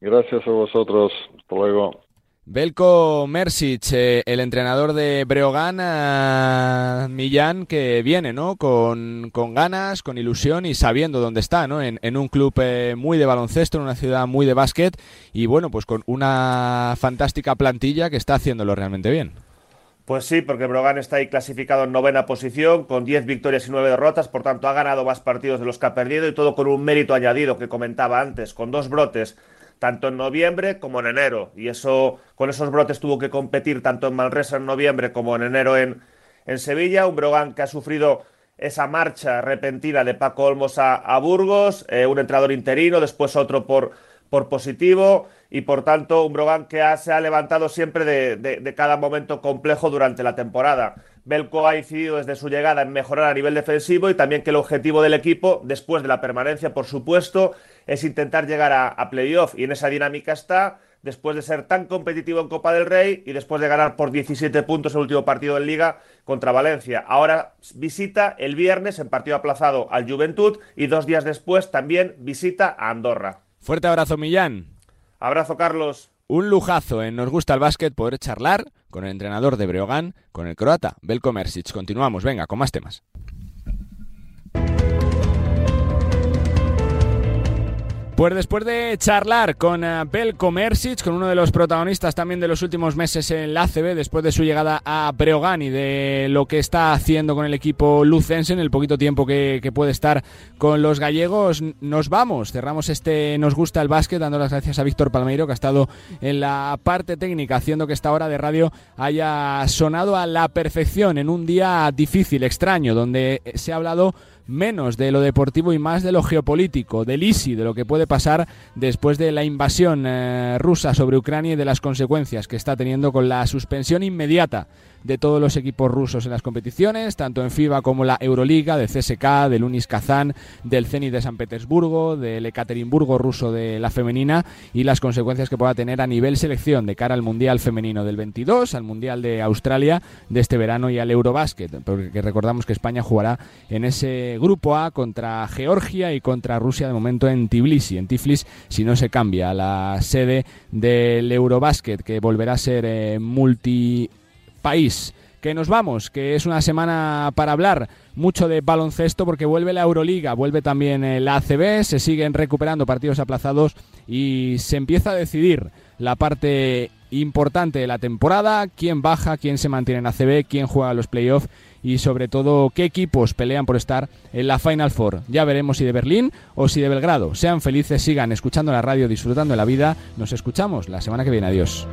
Gracias a vosotros. Hasta luego. Belko Mersic, eh, el entrenador de Breogán, eh, Millán, que viene ¿no? Con, con, ganas, con ilusión y sabiendo dónde está, ¿no? En, en un club eh, muy de baloncesto, en una ciudad muy de básquet y bueno, pues con una fantástica plantilla que está haciéndolo realmente bien. Pues sí, porque Brogan está ahí clasificado en novena posición, con 10 victorias y 9 derrotas, por tanto ha ganado más partidos de los que ha perdido y todo con un mérito añadido que comentaba antes, con dos brotes tanto en noviembre como en enero. Y eso, con esos brotes tuvo que competir tanto en Manresa en noviembre como en enero en, en Sevilla, un Brogan que ha sufrido esa marcha repentina de Paco Olmos a, Burgos, eh, un entrenador interino, después otro por, por positivo y por tanto un Brogan que se ha levantado siempre de, cada momento complejo durante la temporada. Belco ha incidido desde su llegada en mejorar a nivel defensivo y también que el objetivo del equipo, después de la permanencia, por supuesto, es intentar llegar a, a playoff y en esa dinámica está después de ser tan competitivo en Copa del Rey y después de ganar por 17 puntos el último partido en Liga contra Valencia. Ahora visita el viernes en partido aplazado al Juventud y dos días después también visita a Andorra. Fuerte abrazo, Millán. Abrazo, Carlos. Un lujazo en Nos Gusta el Básquet poder charlar con el entrenador de Breogán, con el croata Belko Mersic. Continuamos, venga, con más temas. Pues después de charlar con Belko Mersic, con uno de los protagonistas también de los últimos meses en la ACB, después de su llegada a Breogán y de lo que está haciendo con el equipo lucense en el poquito tiempo que, puede estar con los gallegos, nos vamos. Cerramos este Nos gusta el básquet, dando las gracias a Víctor Palmeiro, que ha estado en la parte técnica, haciendo que esta hora de radio haya sonado a la perfección en un día difícil, extraño, donde se ha hablado menos de lo deportivo y más de lo geopolítico, del ISI, de lo que puede pasar después de la invasión eh, rusa sobre Ucrania y de las consecuencias que está teniendo con la suspensión inmediata de todos los equipos rusos en las competiciones, tanto en FIBA como la Euroliga, del CSK, del Unis Kazán, del Zenit de San Petersburgo, del Ekaterimburgo ruso de la femenina y las consecuencias que pueda tener a nivel selección de cara al Mundial femenino del 22, al Mundial de Australia de este verano y al Eurobásquet, porque recordamos que España jugará en ese grupo A contra Georgia y contra Rusia de momento en Tbilisi, en Tiflis, si no se cambia la sede del Eurobásquet, que volverá a ser eh, multi país. Que nos vamos, que es una semana para hablar mucho de baloncesto porque vuelve la Euroliga, vuelve también la ACB, se siguen recuperando partidos aplazados y se empieza a decidir la parte importante de la temporada, quién baja, quién se mantiene en ACB, quién juega los playoffs y sobre todo qué equipos pelean por estar en la Final Four. Ya veremos si de Berlín o si de Belgrado. Sean felices, sigan escuchando la radio, disfrutando de la vida. Nos escuchamos la semana que viene. Adiós.